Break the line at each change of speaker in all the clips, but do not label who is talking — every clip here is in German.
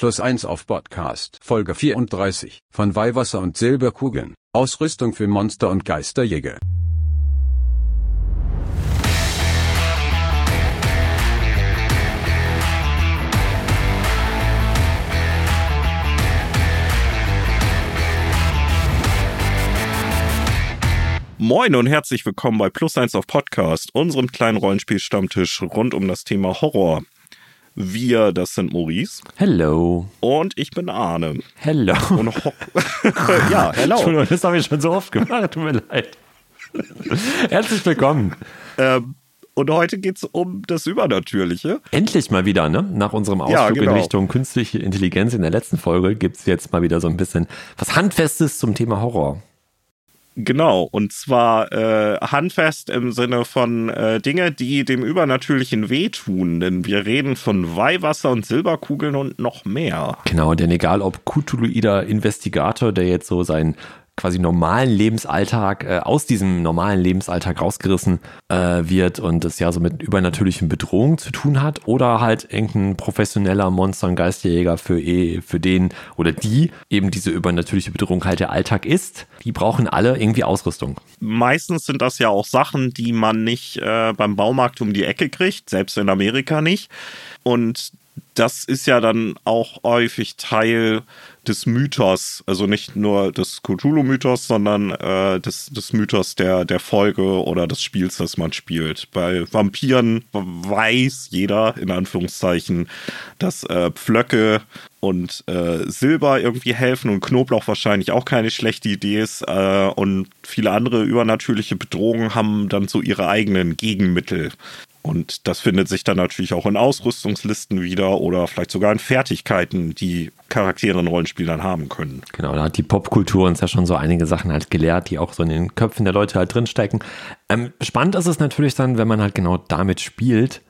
Plus 1 auf Podcast. Folge 34 von Weihwasser und Silberkugeln. Ausrüstung für Monster und Geisterjäger.
Moin und herzlich willkommen bei Plus 1 auf Podcast, unserem kleinen Rollenspiel-Stammtisch rund um das Thema Horror. Wir, das sind Maurice.
Hello.
Und ich bin Arne.
Hello.
Und ja, hello.
Entschuldigung, das habe ich schon so oft gemacht, tut mir leid. Herzlich willkommen.
Ähm, und heute geht es um das Übernatürliche.
Endlich mal wieder, ne? Nach unserem Ausflug
Ja, genau.
in Richtung künstliche Intelligenz in der letzten Folge gibt es jetzt mal wieder so ein bisschen was Handfestes zum Thema Horror.
Genau, und zwar äh, handfest im Sinne von äh, Dinge, die dem Übernatürlichen wehtun. Denn wir reden von Weihwasser und Silberkugeln und noch mehr.
Genau, denn egal ob Cthulhuider Investigator, der jetzt so seinen quasi normalen Lebensalltag äh, aus diesem normalen Lebensalltag rausgerissen äh, wird und es ja so mit übernatürlichen Bedrohungen zu tun hat oder halt irgendein professioneller Monster- und Geistjäger für, eh- für den oder die eben diese übernatürliche Bedrohung halt der Alltag ist, die brauchen alle irgendwie Ausrüstung.
Meistens sind das ja auch Sachen, die man nicht äh, beim Baumarkt um die Ecke kriegt, selbst in Amerika nicht. Und das ist ja dann auch häufig Teil des Mythos, also nicht nur des Cthulhu-Mythos, sondern äh, des, des Mythos der, der Folge oder des Spiels, das man spielt. Bei Vampiren weiß jeder, in Anführungszeichen, dass äh, Pflöcke und äh, Silber irgendwie helfen und Knoblauch wahrscheinlich auch keine schlechte Idee ist. Äh, und viele andere übernatürliche Bedrohungen haben dann so ihre eigenen Gegenmittel. Und das findet sich dann natürlich auch in Ausrüstungslisten wieder oder vielleicht sogar in Fertigkeiten, die Charaktere in Rollenspielern haben können.
Genau, da hat die Popkultur uns ja schon so einige Sachen halt gelehrt, die auch so in den Köpfen der Leute halt drinstecken. Ähm, spannend ist es natürlich dann, wenn man halt genau damit spielt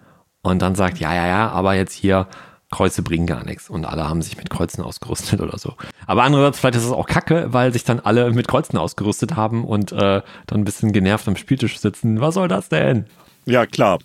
und dann sagt, ja, ja, ja, aber jetzt hier Kreuze bringen gar nichts und alle haben sich mit Kreuzen ausgerüstet oder so. Aber andererseits, vielleicht ist es auch kacke, weil sich dann alle mit Kreuzen ausgerüstet haben und äh, dann ein bisschen genervt am Spieltisch sitzen. Was soll das denn?
Ja, klar.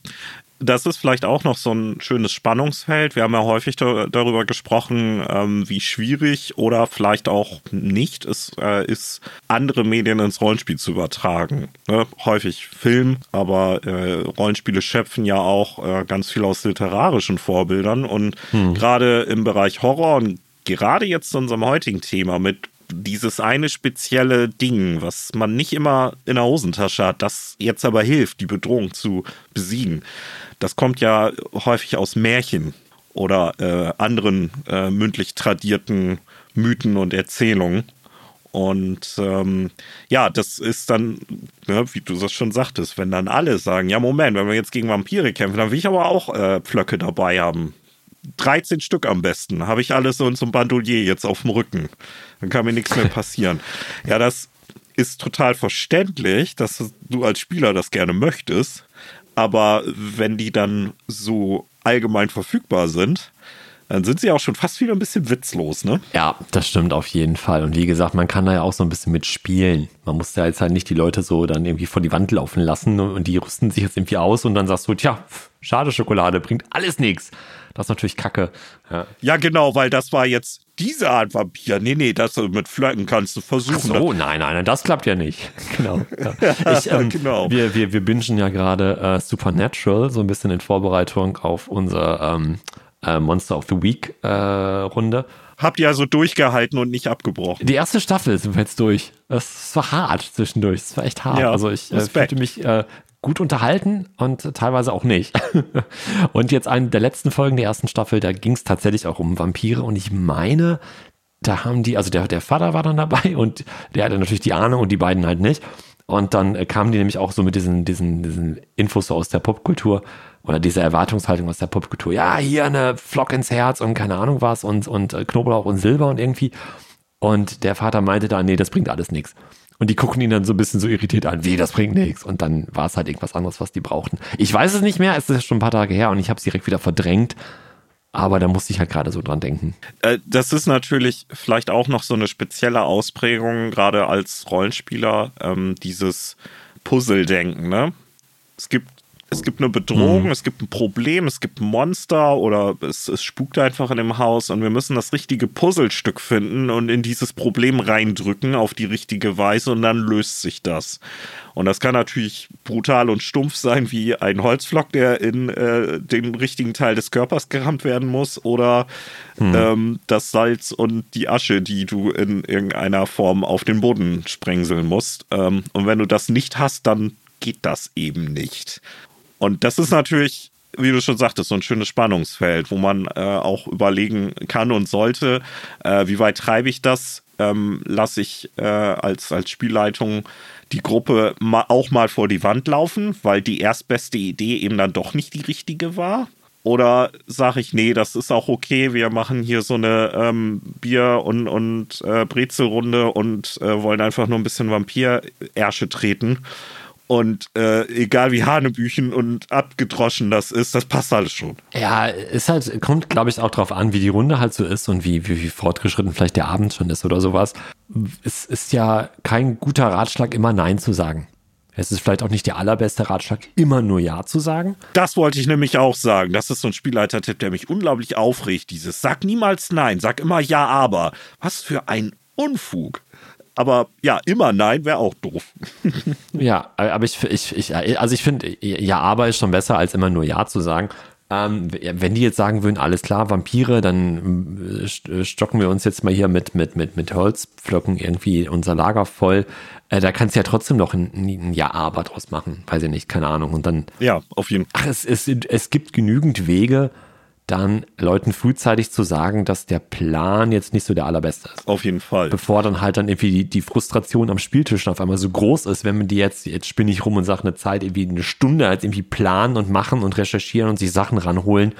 Das ist vielleicht auch noch so ein schönes Spannungsfeld. Wir haben ja häufig da, darüber gesprochen, ähm, wie schwierig oder vielleicht auch nicht es äh, ist, andere Medien ins Rollenspiel zu übertragen. Ne? Häufig Film, aber äh, Rollenspiele schöpfen ja auch äh, ganz viel aus literarischen Vorbildern. Und gerade im Bereich Horror und gerade jetzt zu unserem heutigen Thema mit dieses eine spezielle Ding, was man nicht immer in der Hosentasche hat, das jetzt aber hilft, die Bedrohung zu besiegen. Das kommt ja häufig aus Märchen oder äh, anderen äh, mündlich tradierten Mythen und Erzählungen. Und ähm, ja, das ist dann, ne, wie du das schon sagtest, wenn dann alle sagen, ja Moment, wenn wir jetzt gegen Vampire kämpfen, dann will ich aber auch äh, Pflöcke dabei haben. 13 Stück am besten. Habe ich alles so in so einem Bandolier jetzt auf dem Rücken. Dann kann mir nichts mehr passieren. Ja, das ist total verständlich, dass du als Spieler das gerne möchtest. Aber wenn die dann so allgemein verfügbar sind, dann sind sie auch schon fast wieder ein bisschen witzlos, ne?
Ja, das stimmt auf jeden Fall. Und wie gesagt, man kann da ja auch so ein bisschen mitspielen. Man muss da jetzt halt nicht die Leute so dann irgendwie vor die Wand laufen lassen und die rüsten sich jetzt irgendwie aus und dann sagst du, tja, schade Schokolade, bringt alles nichts. Das ist natürlich kacke. Ja.
Ja, genau, weil das war jetzt diese Art Vampir. Nee, nee, das mit Flöcken kannst du versuchen.
So, nein, nein, nein, das klappt ja nicht. Genau. Ja. Ich, ähm,
Genau.
Wir, wir, wir bingen ja gerade äh, Supernatural, so ein bisschen in Vorbereitung auf unsere ähm, äh, Monster of the Week äh, Runde.
Habt ihr also durchgehalten und nicht abgebrochen.
Die erste Staffel sind wir jetzt durch. Es war hart zwischendurch. Es war echt hart.
Ja,
also ich äh, fühlte mich äh, gut unterhalten und teilweise auch nicht. und jetzt eine der letzten Folgen der ersten Staffel, da ging es tatsächlich auch um Vampire und ich meine, da haben die, also der, der Vater war dann dabei und der hatte natürlich die Ahnung und die beiden halt nicht. Und dann äh, kamen die nämlich auch so mit diesen, diesen, diesen Infos so aus der Popkultur oder dieser Erwartungshaltung aus der Popkultur. Ja, hier eine Flock ins Herz und keine Ahnung was und, und äh, Knoblauch und Silber und irgendwie. Und der Vater meinte dann, nee, das bringt alles nichts. Und die gucken ihn dann so ein bisschen so irritiert an, wie, das bringt nichts. Und dann war es halt irgendwas anderes, was die brauchten. Ich weiß es nicht mehr, es ist schon ein paar Tage her und ich habe es direkt wieder verdrängt. Aber da musste ich halt gerade so dran denken.
Äh, Das ist natürlich vielleicht auch noch so eine spezielle Ausprägung, gerade als Rollenspieler, ähm, dieses Puzzle-Denken. Ne? Es gibt es gibt eine Bedrohung, mhm. es gibt ein Problem, es gibt ein Monster oder es, es spukt einfach in dem Haus und wir müssen das richtige Puzzlestück finden und in dieses Problem reindrücken auf die richtige Weise und dann löst sich das. Und das kann natürlich brutal und stumpf sein, wie ein Holzflock, der in äh, den richtigen Teil des Körpers gerammt werden muss, oder mhm. ähm, das Salz und die Asche, die du in irgendeiner Form auf den Boden sprengseln musst. Ähm, und wenn du das nicht hast, dann geht das eben nicht. Und das ist natürlich, wie du schon sagtest, so ein schönes Spannungsfeld, wo man äh, auch überlegen kann und sollte, äh, wie weit treibe ich das? Ähm, lasse ich äh, als, als Spielleitung die Gruppe ma auch mal vor die Wand laufen, weil die erstbeste Idee eben dann doch nicht die richtige war? Oder sage ich, nee, das ist auch okay, wir machen hier so eine ähm, Bier- und, und äh, Brezelrunde und äh, wollen einfach nur ein bisschen Vampir-Ärsche treten und äh, egal wie Hanebüchen und abgedroschen das ist, das passt alles schon.
Ja, es halt, kommt, glaube ich, auch darauf an, wie die Runde halt so ist und wie, wie, wie fortgeschritten vielleicht der Abend schon ist oder sowas. Es ist ja kein guter Ratschlag, immer Nein zu sagen. Es ist vielleicht auch nicht der allerbeste Ratschlag, immer nur Ja zu sagen.
Das wollte ich nämlich auch sagen. Das ist so ein Spielleiter-Tipp, der mich unglaublich aufregt. Dieses Sag niemals Nein, sag immer Ja, aber. Was für ein Unfug. Aber ja, immer Nein wäre auch doof.
ja, aber ich, ich, ich also ich finde, ja, aber ist schon besser, als immer nur Ja zu sagen. Ähm, wenn die jetzt sagen würden, alles klar, Vampire, dann äh, stocken wir uns jetzt mal hier mit, mit, mit, mit Holzpflocken irgendwie unser Lager voll. Äh, da kannst du ja trotzdem noch ein, ein Ja-Aber draus machen. Weiß ich nicht, keine Ahnung. Und dann.
Ja, auf jeden
Fall. Ach, es, es, es gibt genügend Wege, dann Leuten frühzeitig zu sagen, dass der Plan jetzt nicht so der allerbeste ist.
Auf jeden Fall.
Bevor dann halt dann irgendwie die, die Frustration am Spieltisch auf einmal so groß ist, wenn man die jetzt, jetzt spinne ich rum und sage eine Zeit, irgendwie eine Stunde als irgendwie planen und machen und recherchieren und sich Sachen ranholen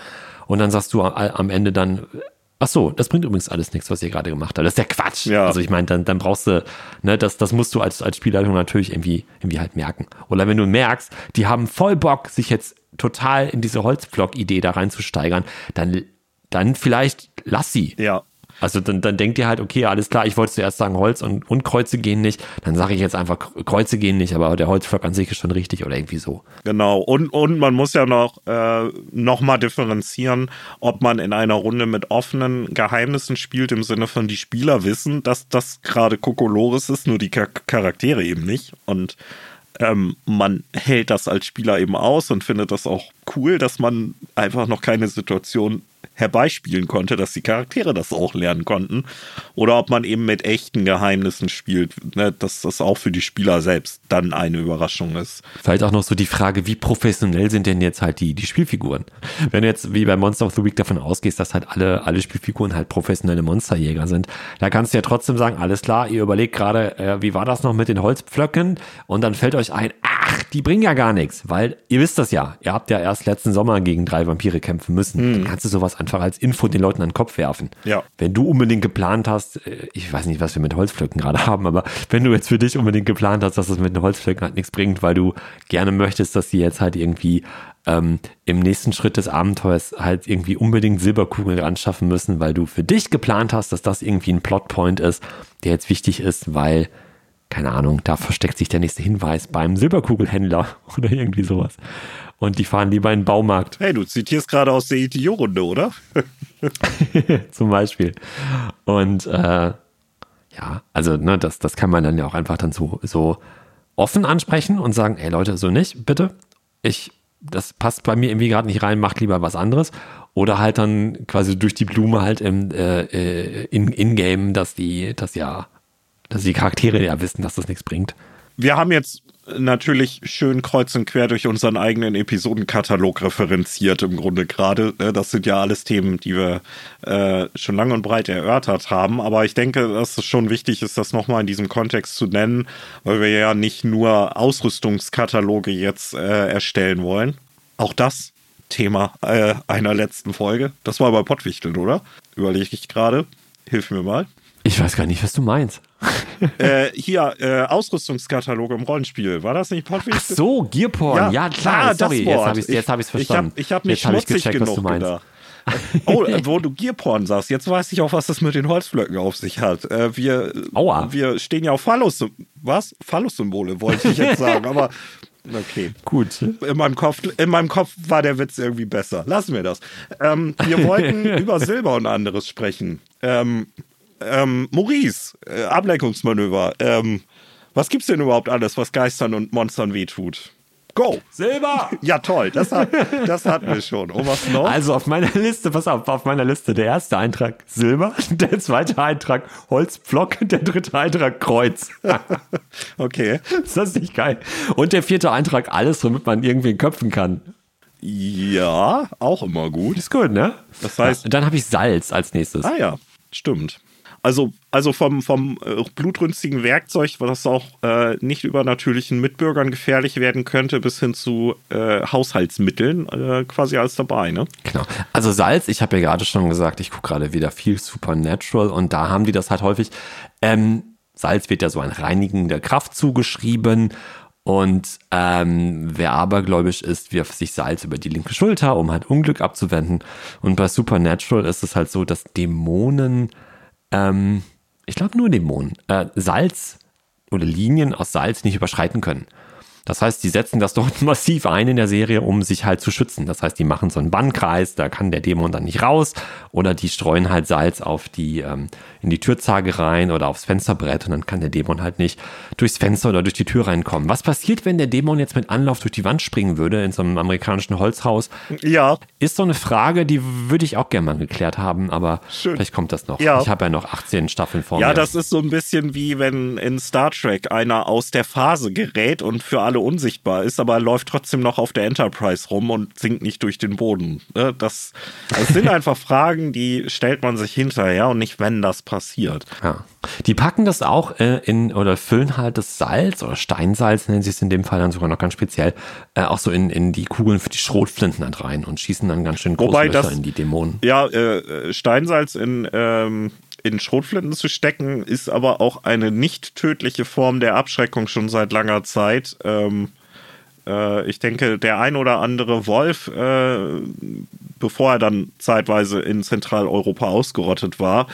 und dann sagst du am Ende dann, Ach so, das bringt übrigens alles nichts, was ihr gerade gemacht habt. Das ist der Quatsch. Ja. Also ich meine, dann, dann brauchst du, ne, das, das musst du als, als Spielleitung natürlich irgendwie, irgendwie halt merken. Oder wenn du merkst, die haben voll Bock, sich jetzt total in diese Holzpflock-Idee da reinzusteigern, dann, dann vielleicht lass sie.
Ja.
Also dann, dann denkt ihr halt, okay, alles klar, ich wollte zuerst sagen, Holz und, und Kreuze gehen nicht. Dann sage ich jetzt einfach, Kreuze gehen nicht, aber der Holzpflock an sich ist schon richtig oder irgendwie so.
Genau. Und, und man muss ja noch, äh, noch mal differenzieren, ob man in einer Runde mit offenen Geheimnissen spielt, im Sinne von die Spieler wissen, dass das gerade Kokolores ist, nur die Charaktere eben nicht. Und ähm, man hält das als Spieler eben aus und findet das auch cool, dass man einfach noch keine Situation herbeispielen konnte, dass die Charaktere das auch lernen konnten. Oder ob man eben mit echten Geheimnissen spielt, ne, dass das auch für die Spieler selbst dann eine Überraschung ist.
Vielleicht auch noch so die Frage, wie professionell sind denn jetzt halt die, die Spielfiguren? Wenn du jetzt wie bei Monster of the Week davon ausgehst, dass halt alle, alle Spielfiguren halt professionelle Monsterjäger sind, da kannst du ja trotzdem sagen, alles klar, ihr überlegt gerade, äh, wie war das noch mit den Holzpflöcken? Und dann fällt euch ein, ach, die bringen ja gar nichts, weil ihr wisst das ja. Ihr habt ja erst letzten Sommer gegen drei Vampire kämpfen müssen. Hm. Dann kannst du sowas einfach als Info den Leuten an den Kopf werfen.
Ja.
Wenn du unbedingt geplant hast, äh, ich weiß nicht, was wir mit Holzpflöcken gerade haben, aber wenn du jetzt für dich unbedingt geplant hast, dass das mit den Holzpflöcken halt nichts bringt, weil du gerne möchtest, dass sie jetzt halt irgendwie ähm, im nächsten Schritt des Abenteuers halt irgendwie unbedingt Silberkugeln ran schaffen müssen, weil du für dich geplant hast, dass das irgendwie ein Plotpoint ist, der jetzt wichtig ist, weil keine Ahnung, da versteckt sich der nächste Hinweis beim Silberkugelhändler oder irgendwie sowas. Und die fahren lieber in den Baumarkt.
Hey, du zitierst gerade aus der ETO-Runde, oder?
Zum Beispiel. Und äh, ja, also ne, das, das kann man dann ja auch einfach dann so, so offen ansprechen und sagen, ey Leute, so nicht, bitte. Ich, das passt bei mir irgendwie gerade nicht rein, macht lieber was anderes. Oder halt dann quasi durch die Blume halt im äh, äh in, in-game, dass die, das ja dass die Charaktere ja wissen, dass das nichts bringt.
Wir haben jetzt natürlich schön kreuz und quer durch unseren eigenen Episodenkatalog referenziert im Grunde gerade. Ne? Das sind ja alles Themen, die wir äh, schon lang und breit erörtert haben. Aber ich denke, dass es schon wichtig ist, das nochmal in diesem Kontext zu nennen, weil wir ja nicht nur Ausrüstungskataloge jetzt äh, erstellen wollen. Auch das Thema äh, einer letzten Folge. Das war bei Pottwichteln, oder? Überlege ich gerade. Hilf mir mal.
Ich weiß gar nicht, was du meinst.
äh, hier, äh, Ausrüstungskatalog im Rollenspiel. War das nicht
Podwig? Ach so, Gearporn. Ja, ja klar. Ah, sorry, jetzt habe ich es hab verstanden.
Ich habe hab nicht schmutzig hab genug gedacht. oh, äh, wo du Gearporn sagst, jetzt weiß ich auch, was das mit den Holzblöcken auf sich hat. Äh, wir, Aua. wir stehen ja auf Phallus, was? Phallus-Symbole, wollte ich jetzt sagen, aber Okay.
Gut.
In meinem, Kopf, in meinem Kopf war der Witz irgendwie besser. Lassen wir das. Ähm, wir wollten über Silber und anderes sprechen. Ähm, ähm, Maurice, äh, Ablenkungsmanöver. Ähm, was gibt's denn überhaupt alles, was Geistern und Monstern wehtut? Go!
Silber!
Ja, toll, das, hat, das hatten wir schon. Und was noch?
Also auf meiner Liste, pass auf, auf meiner Liste der erste Eintrag Silber, der zweite Eintrag Holzpflock, der dritte Eintrag Kreuz.
okay.
Ist das nicht geil? Und der vierte Eintrag alles, womit man irgendwie köpfen kann.
Ja, auch immer gut.
Ist gut, ne?
Das heißt,
Ja, dann habe ich Salz als nächstes.
ah ja, stimmt. Also, also vom, vom äh, blutrünstigen Werkzeug, was auch äh, nicht übernatürlichen Mitbürgern gefährlich werden könnte, bis hin zu äh, Haushaltsmitteln, äh, quasi alles dabei, ne?
Genau. Also Salz, ich habe ja gerade schon gesagt, ich gucke gerade wieder viel Supernatural und da haben die das halt häufig. Ähm, Salz wird ja so ein reinigender Kraft zugeschrieben und ähm, wer abergläubisch ist, wirft sich Salz über die linke Schulter, um halt Unglück abzuwenden. Und bei Supernatural ist es halt so, dass Dämonen, ähm, ich glaube nur Dämonen, äh, Salz oder Linien aus Salz nicht überschreiten können. Das heißt, die setzen das dort massiv ein in der Serie, um sich halt zu schützen. Das heißt, die machen so einen Bannkreis, da kann der Dämon dann nicht raus. Oder die streuen halt Salz auf die, ähm, in die Türzage rein oder aufs Fensterbrett und dann kann der Dämon halt nicht durchs Fenster oder durch die Tür reinkommen. Was passiert, wenn der Dämon jetzt mit Anlauf durch die Wand springen würde in so einem amerikanischen Holzhaus?
Ja,
Ist so eine Frage, die würde ich auch gerne mal geklärt haben, aber
Schön.
vielleicht kommt das noch.
Ja.
Ich habe ja noch 18 Staffeln vor
Ja,
mir.
das ist so ein bisschen wie wenn in Star Trek einer aus der Phase gerät und für alle unsichtbar ist, aber er läuft trotzdem noch auf der Enterprise rum und sinkt nicht durch den Boden. Ne, Das, das sind einfach Fragen, die stellt man sich hinterher und nicht, wenn das passiert.
Ja. Die packen das auch äh, in oder füllen halt das Salz oder Steinsalz, nennen sie es in dem Fall dann sogar noch ganz speziell, äh, auch so in, in die Kugeln für die Schrotflinten halt rein und schießen dann ganz schön große
Wobei das-
in die Dämonen.
Ja, äh, äh, Steinsalz in, ähm, in Schrotflinten zu stecken, ist aber auch eine nicht tödliche Form der Abschreckung schon seit langer Zeit. Ähm, äh, ich denke, der ein oder andere Wolf, äh, bevor er dann zeitweise in Zentraleuropa ausgerottet war,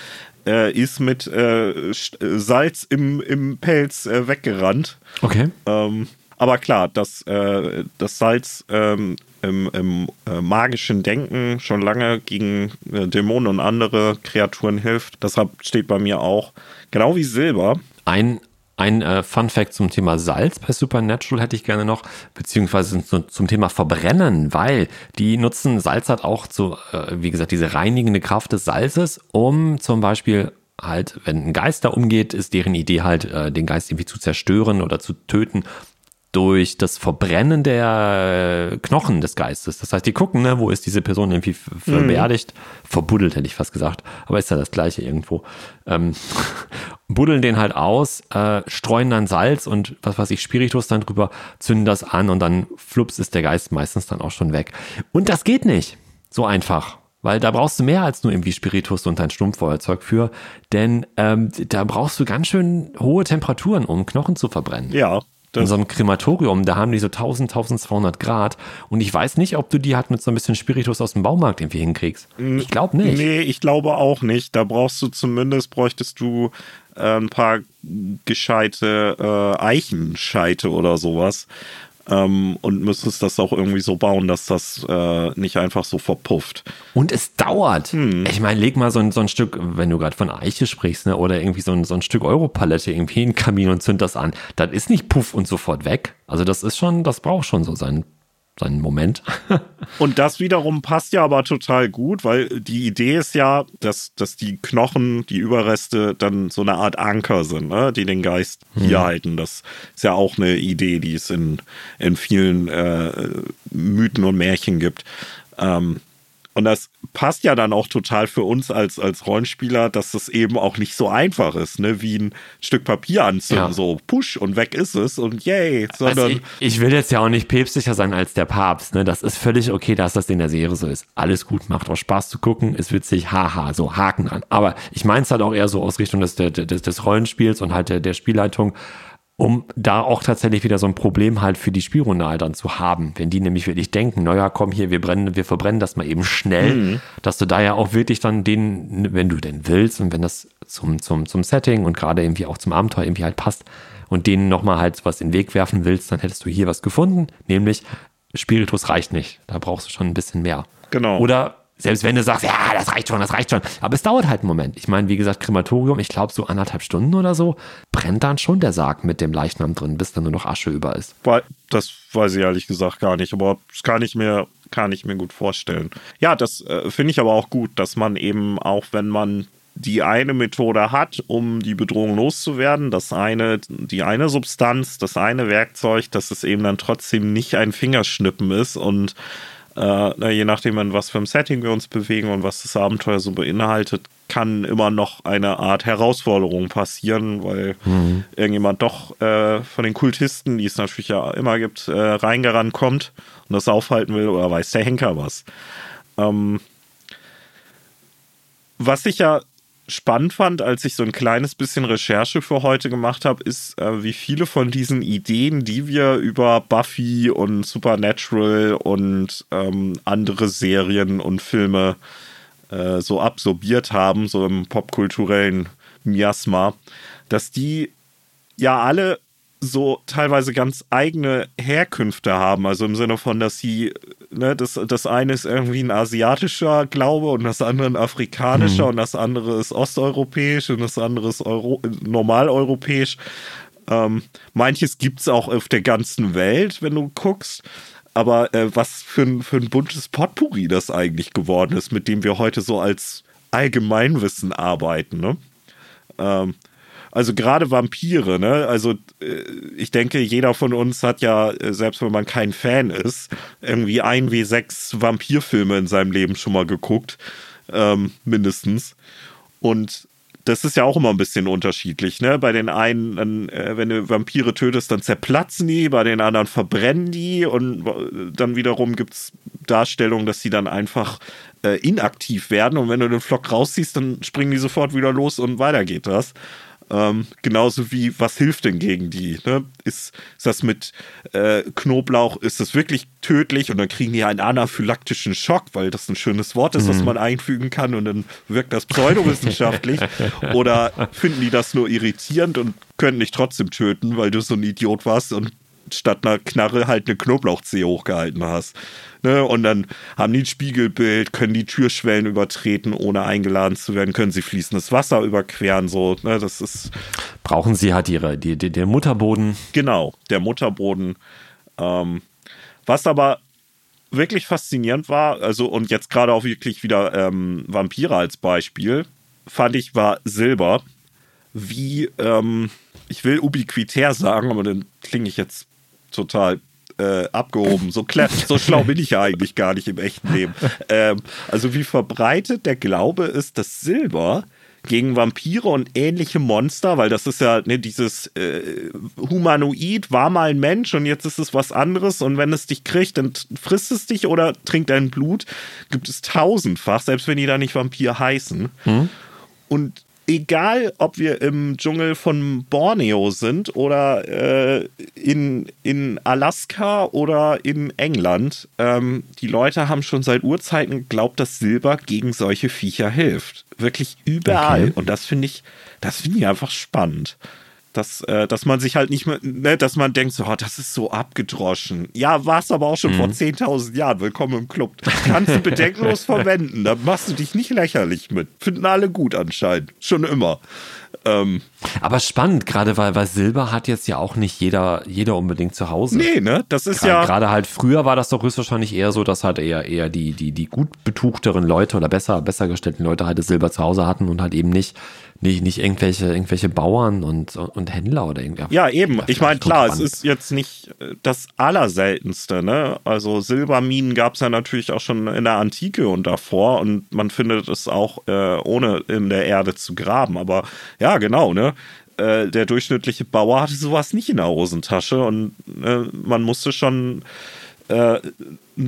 äh, ist mit äh, äh, Salz im, im Pelz äh, weggerannt.
Okay.
Ähm, aber klar, dass äh, das Salz ähm, im, im äh, magischen Denken schon lange gegen äh, Dämonen und andere Kreaturen hilft. Deshalb steht bei mir auch, genau wie Silber,
Ein, ein äh, Fun Fact zum Thema Salz bei Supernatural hätte ich gerne noch, beziehungsweise zum, zum Thema Verbrennen, weil die nutzen Salz halt auch zu, äh, wie gesagt, diese reinigende Kraft des Salzes, um zum Beispiel halt, wenn ein Geist da umgeht, ist deren Idee halt, äh, den Geist irgendwie zu zerstören oder zu töten durch das Verbrennen der Knochen des Geistes. Das heißt, die gucken, ne, wo ist diese Person irgendwie ver- verbeerdigt, verbuddelt hätte ich fast gesagt, aber ist ja das gleiche irgendwo. Ähm, buddeln den halt aus, äh, streuen dann Salz und was weiß ich, Spiritus dann drüber, zünden das an und dann flups ist der Geist meistens dann auch schon weg. Und das geht nicht so einfach. Weil da brauchst du mehr als nur irgendwie Spiritus und ein Stumpffeuerzeug für, denn ähm, da brauchst du ganz schön hohe Temperaturen, um Knochen zu verbrennen.
ja,
In
das,
so einem Krematorium, da haben die so 1000, 1200 Grad. Und ich weiß nicht, ob du die halt mit so ein bisschen Spiritus aus dem Baumarkt irgendwie hinkriegst. Ich glaube nicht.
nee, ich glaube auch nicht. Da brauchst du zumindest, bräuchtest du äh, ein paar gescheite äh, Eichenscheite oder sowas. Ähm, und müsstest das auch irgendwie so bauen, dass das äh, nicht einfach so verpufft.
Und es dauert.
Hm.
Ich meine, leg mal so ein, so ein Stück, wenn du gerade von Eiche sprichst, ne, oder irgendwie so ein, so ein Stück Europalette irgendwie in den Kamin und zünd das an. Das ist nicht puff und sofort weg. Also das ist schon, das braucht schon so seinen, seinen Moment.
Und das wiederum passt ja aber total gut, weil die Idee ist ja, dass, dass die Knochen, die Überreste dann so eine Art Anker sind, ne? die den Geist hier halten. Das ist ja auch eine Idee, die es in, in vielen äh, Mythen und Märchen gibt. Ähm, und das passt ja dann auch total für uns als, als Rollenspieler, dass das eben auch nicht so einfach ist, ne? wie ein Stück Papier anzünden,
Ja.
so push und weg ist es und yay,
Also
sondern
ich, ich will jetzt ja auch nicht päpstlicher sein als der Papst. Ne? Das ist völlig okay, dass das in der Serie so ist. Alles gut, macht auch Spaß zu gucken, ist witzig, haha, so Haken dran. Aber ich meine es halt auch eher so aus Richtung des, des, des, des Rollenspiels und halt der, der Spielleitung, um da auch tatsächlich wieder so ein Problem halt für die Spielrunde halt dann zu haben. Wenn die nämlich wirklich denken, naja, komm hier, wir brennen, wir verbrennen das mal eben schnell, dass du da ja auch wirklich dann den, wenn du denn willst und wenn das zum, zum, zum Setting und gerade irgendwie auch zum Abenteuer irgendwie halt passt und denen nochmal halt was in den Weg werfen willst, dann hättest du hier was gefunden, nämlich Spiritus reicht nicht. Da brauchst du schon ein bisschen mehr.
Genau.
Oder selbst wenn du sagst, ja, das reicht schon, das reicht schon. Aber es dauert halt einen Moment. Ich meine, wie gesagt, Krematorium, ich glaube so anderthalb Stunden oder so, brennt dann schon der Sarg mit dem Leichnam drin, bis dann nur noch Asche über ist.
Das weiß ich ehrlich gesagt gar nicht, aber das kann ich mir, kann ich mir gut vorstellen. Ja, das äh, finde ich aber auch gut, dass man eben auch, wenn man die eine Methode hat, um die Bedrohung loszuwerden, das eine, die eine Substanz, das eine Werkzeug, dass es eben dann trotzdem nicht ein Fingerschnippen ist und äh, je nachdem, in was für ein Setting wir uns bewegen und was das Abenteuer so beinhaltet, kann immer noch eine Art Herausforderung passieren, weil mhm. irgendjemand doch äh, von den Kultisten, die es natürlich ja immer gibt, äh, reingerannt kommt und das aufhalten will oder weiß der Henker was. Ähm, was ich ja spannend fand, als ich so ein kleines bisschen Recherche für heute gemacht habe, ist, äh, wie viele von diesen Ideen, die wir über Buffy und Supernatural und ähm, andere Serien und Filme äh, so absorbiert haben, so im popkulturellen Miasma, dass die ja alle so teilweise ganz eigene Herkünfte haben. Also im Sinne von, dass sie, ne, das, das eine ist irgendwie ein asiatischer Glaube und das andere ein afrikanischer mhm. und das andere ist osteuropäisch und das andere ist Euro normaleuropäisch. Ähm, manches gibt es auch auf der ganzen Welt, wenn du guckst. Aber äh, was für ein, für ein buntes Potpourri das eigentlich geworden ist, mit dem wir heute so als Allgemeinwissen arbeiten. Ne? Ähm, also gerade Vampire, ne? Also äh, ich denke, jeder von uns hat ja, äh, selbst wenn man kein Fan ist, irgendwie ein wie sechs Vampirfilme in seinem Leben schon mal geguckt, ähm, mindestens. Und das ist ja auch immer ein bisschen unterschiedlich, ne? Bei den einen, dann, äh, wenn du Vampire tötest, dann zerplatzen die, bei den anderen verbrennen die und äh, dann wiederum gibt es Darstellungen, dass sie dann einfach äh, inaktiv werden und wenn du den Flock rausziehst, dann springen die sofort wieder los und weiter geht das. Ähm, genauso wie, was hilft denn gegen die? Ne? Ist, ist das mit äh, Knoblauch, ist das wirklich tödlich und dann kriegen die einen anaphylaktischen Schock, weil das ein schönes Wort ist, mhm. was man einfügen kann und dann wirkt das pseudowissenschaftlich. Oder finden die das nur irritierend und können dich trotzdem töten, weil du so ein Idiot warst und statt einer Knarre halt eine Knoblauchzehe hochgehalten hast. Ne? Und dann haben die ein Spiegelbild, können die Türschwellen übertreten, ohne eingeladen zu werden, können sie fließendes Wasser überqueren. So, ne? Das ist.
Brauchen sie halt ihre, die, die, der Mutterboden.
Genau, der Mutterboden. Ähm, was aber wirklich faszinierend war, also und jetzt gerade auch wirklich wieder ähm, Vampire als Beispiel, fand ich, war Silber. Wie, ähm, ich will ubiquitär sagen, aber dann klinge ich jetzt total äh, abgehoben. So, so schlau bin ich ja eigentlich gar nicht im echten Leben. Ähm, also wie verbreitet der Glaube ist, dass Silber gegen Vampire und ähnliche Monster, weil das ist ja ne, dieses äh, Humanoid war mal ein Mensch und jetzt ist es was anderes und wenn es dich kriegt, dann frisst es dich oder trinkt dein Blut. Gibt es tausendfach, selbst wenn die da nicht Vampir heißen. Mhm. Und egal ob wir im Dschungel von Borneo sind oder äh, in, in Alaska oder in England, ähm, die Leute haben schon seit Urzeiten geglaubt, dass Silber gegen solche Viecher hilft. Wirklich überall. Okay. Und das finde ich, das finde ich einfach spannend dass, äh, dass man sich halt nicht mehr, ne, dass man denkt, so, oh, das ist so abgedroschen. Ja, war es aber auch schon mhm. vor 10.000 Jahren. Willkommen im Club. Kannst du bedenkenlos verwenden. Da machst du dich nicht lächerlich mit. Finden alle gut anscheinend. Schon immer.
Ähm, aber spannend, gerade weil, weil Silber hat jetzt ja auch nicht jeder, jeder unbedingt zu Hause.
Nee, ne? Das ist
gerade,
ja.
Gerade halt früher war das doch höchstwahrscheinlich eher so, dass halt eher, eher die, die, die gut betuchteren Leute oder besser, besser gestellten Leute halt das Silber zu Hause hatten und halt eben nicht nicht, nicht irgendwelche, irgendwelche Bauern und, und Händler oder irgendwas.
Ja, eben. Ich meine, klar, es ist jetzt nicht äh, das Allerseltenste, ne? Also Silberminen gab es ja natürlich auch schon in der Antike und davor und man findet es auch äh, ohne in der Erde zu graben. Aber ja, genau, ne? Äh, der durchschnittliche Bauer hatte sowas nicht in der Hosentasche und äh, man musste schon äh,